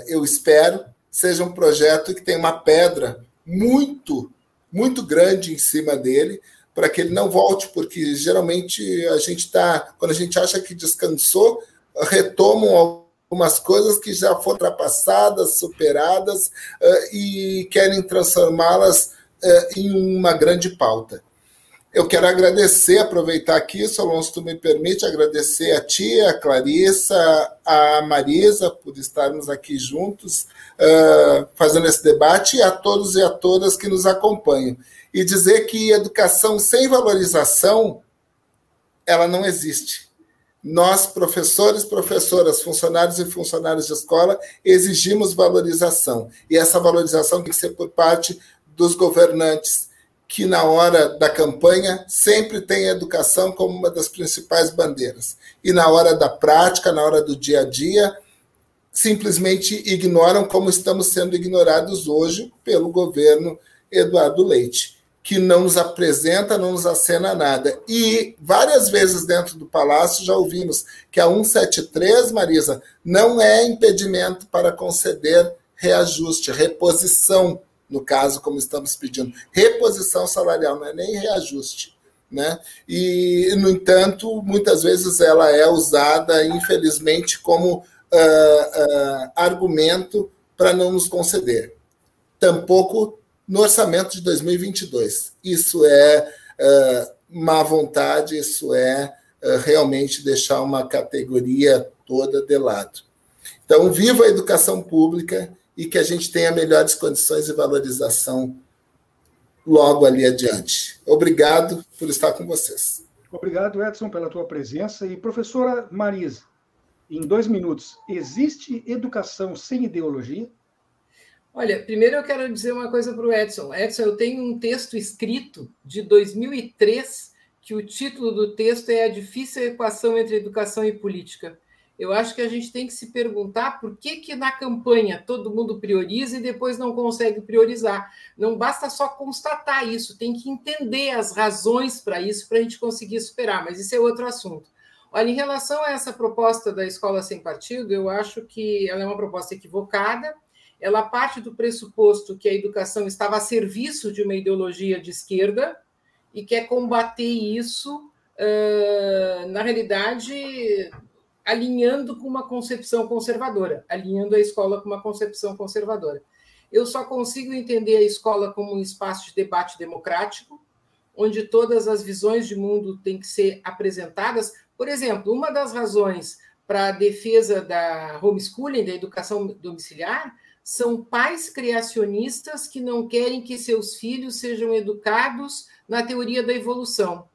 eu espero, seja um projeto que tem uma pedra muito, muito grande em cima dele, para que ele não volte, porque geralmente a gente está, quando a gente acha que descansou, retomam algumas coisas que já foram ultrapassadas, superadas uh, e querem transformá-las uh, em uma grande pauta. Eu quero agradecer, aproveitar aqui, Solon, se tu me permite, agradecer a ti, a Clarissa, a Marisa, por estarmos aqui juntos, uh, fazendo esse debate, e a todos e a todas que nos acompanham e dizer que educação sem valorização ela não existe. Nós, professores, professoras, funcionários e funcionários de escola, exigimos valorização. E essa valorização tem que ser por parte dos governantes, que na hora da campanha sempre tem a educação como uma das principais bandeiras. E na hora da prática, na hora do dia a dia, simplesmente ignoram como estamos sendo ignorados hoje pelo governo Eduardo Leite que não nos apresenta, não nos acena nada. E várias vezes dentro do palácio já ouvimos que a 173, Marisa, não é impedimento para conceder reajuste, reposição, no caso, como estamos pedindo. Reposição salarial, não é nem reajuste. Né? E, no entanto, muitas vezes ela é usada, infelizmente, como uh, uh, argumento para não nos conceder. Tampouco no orçamento de 2022. Isso é uh, má vontade, isso é realmente deixar uma categoria toda de lado. Então, viva a educação pública e que a gente tenha melhores condições de valorização logo ali adiante. Obrigado por estar com vocês. Obrigado, Edson, pela tua presença. E, professora Marisa, em dois minutos, existe educação sem ideologia? Olha, primeiro eu quero dizer uma coisa para o Edson. Edson, eu tenho um texto escrito de 2003 que o título do texto é A Difícil Equação entre Educação e Política. Eu acho que a gente tem que se perguntar por que, que na campanha todo mundo prioriza e depois não consegue priorizar. Não basta só constatar isso, tem que entender as razões para isso para a gente conseguir superar, mas isso é outro assunto. Olha, em relação a essa proposta da escola sem partido, eu acho que ela é uma proposta equivocada ela parte do pressuposto que a educação estava a serviço de uma ideologia de esquerda e quer combater isso, na realidade, alinhando com uma concepção conservadora, alinhando a escola com uma concepção conservadora. Eu só consigo entender a escola como um espaço de debate democrático, onde todas as visões de mundo têm que ser apresentadas. Por exemplo, uma das razões para a defesa da homeschooling, da educação domiciliar, são pais criacionistas que não querem que seus filhos sejam educados na teoria da evolução.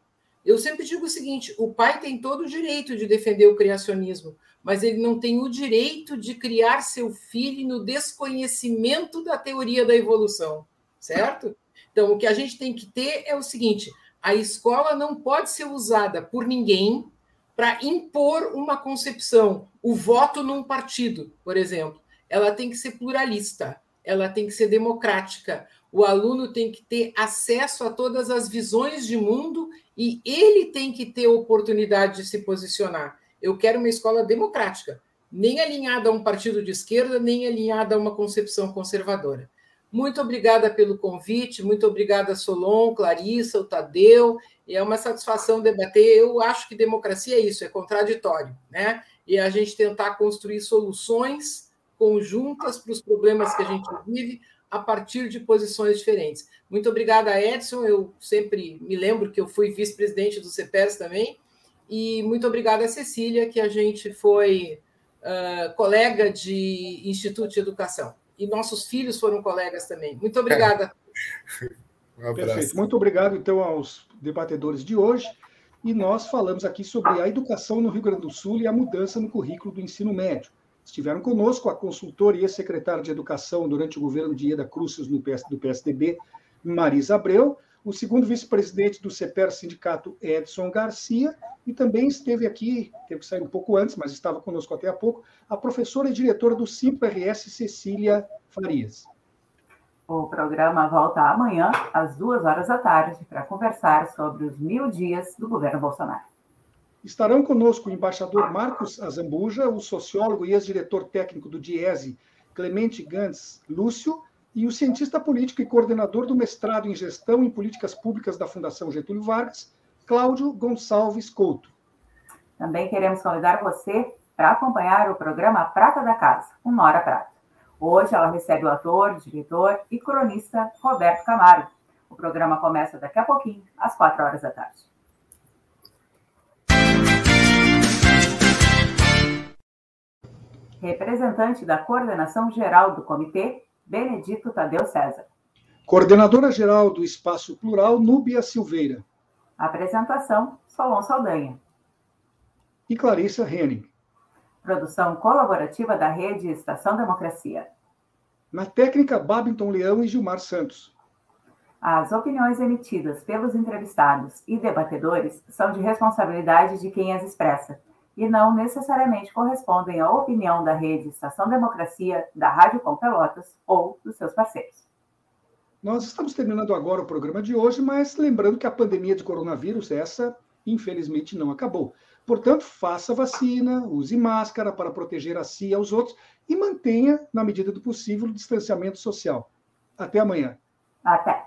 Eu sempre digo o seguinte: o pai tem todo o direito de defender o criacionismo, mas ele não tem o direito de criar seu filho no desconhecimento da teoria da evolução, certo? Então, o que a gente tem que ter é o seguinte: a escola não pode ser usada por ninguém para impor uma concepção, o voto num partido, por exemplo ela tem que ser pluralista, ela tem que ser democrática. O aluno tem que ter acesso a todas as visões de mundo e ele tem que ter oportunidade de se posicionar. Eu quero uma escola democrática, nem alinhada a um partido de esquerda, nem alinhada a uma concepção conservadora. Muito obrigada pelo convite, muito obrigada, Solon, Clarissa, o Tadeu. É uma satisfação debater. Eu acho que democracia é isso, é contraditório, né? E a gente tentar construir soluções conjuntas para os problemas que a gente vive a partir de posições diferentes. Muito obrigada, Edson. Eu sempre me lembro que eu fui vice-presidente do CEPERS também. E muito obrigada, Cecília, que a gente foi uh, colega de Instituto de Educação. E nossos filhos foram colegas também. Muito obrigada. um Perfeito. Muito obrigado, então, aos debatedores de hoje. E nós falamos aqui sobre a educação no Rio Grande do Sul e a mudança no currículo do ensino médio. Estiveram conosco a consultora e ex-secretária de Educação durante o governo de Ieda Cruzes no PS, do PSDB, Marisa Abreu, o segundo vice-presidente do CEPER Sindicato, Edson Garcia, e também esteve aqui, teve que sair um pouco antes, mas estava conosco até há pouco, a professora e diretora do Simpro-RS, Cecília Farias. O programa volta amanhã, às duas horas da tarde, para conversar sobre os mil dias do governo Bolsonaro. Estarão conosco o embaixador Marcos Azambuja, o sociólogo e ex-diretor técnico do DIESE, Clemente Gantz Lúcio, e o cientista político e coordenador do mestrado em Gestão em Políticas Públicas da Fundação Getúlio Vargas, Cláudio Gonçalves Couto. Também queremos convidar você para acompanhar o programa Prata da Casa, uma hora prata. Hoje ela recebe o ator, diretor e cronista Roberto Camargo. O programa começa daqui a pouquinho, às quatro horas da tarde. Representante da Coordenação Geral do Comitê, Benedito Tadeu César. Coordenadora-geral do Espaço Plural, Núbia Silveira. Apresentação, Solon Saldanha. E Clarissa Henning. Produção colaborativa da Rede Estação Democracia. Na técnica, Babington Leão e Gilmar Santos. As opiniões emitidas pelos entrevistados e debatedores são de responsabilidade de quem as expressa e não necessariamente correspondem à opinião da Rede Estação Democracia, da Rádio Com Pelotas ou dos seus parceiros. Nós estamos terminando agora o programa de hoje, mas lembrando que a pandemia de coronavírus, essa, infelizmente, não acabou. Portanto, faça vacina, use máscara para proteger a si e aos outros e mantenha, na medida do possível, o distanciamento social. Até amanhã. Até.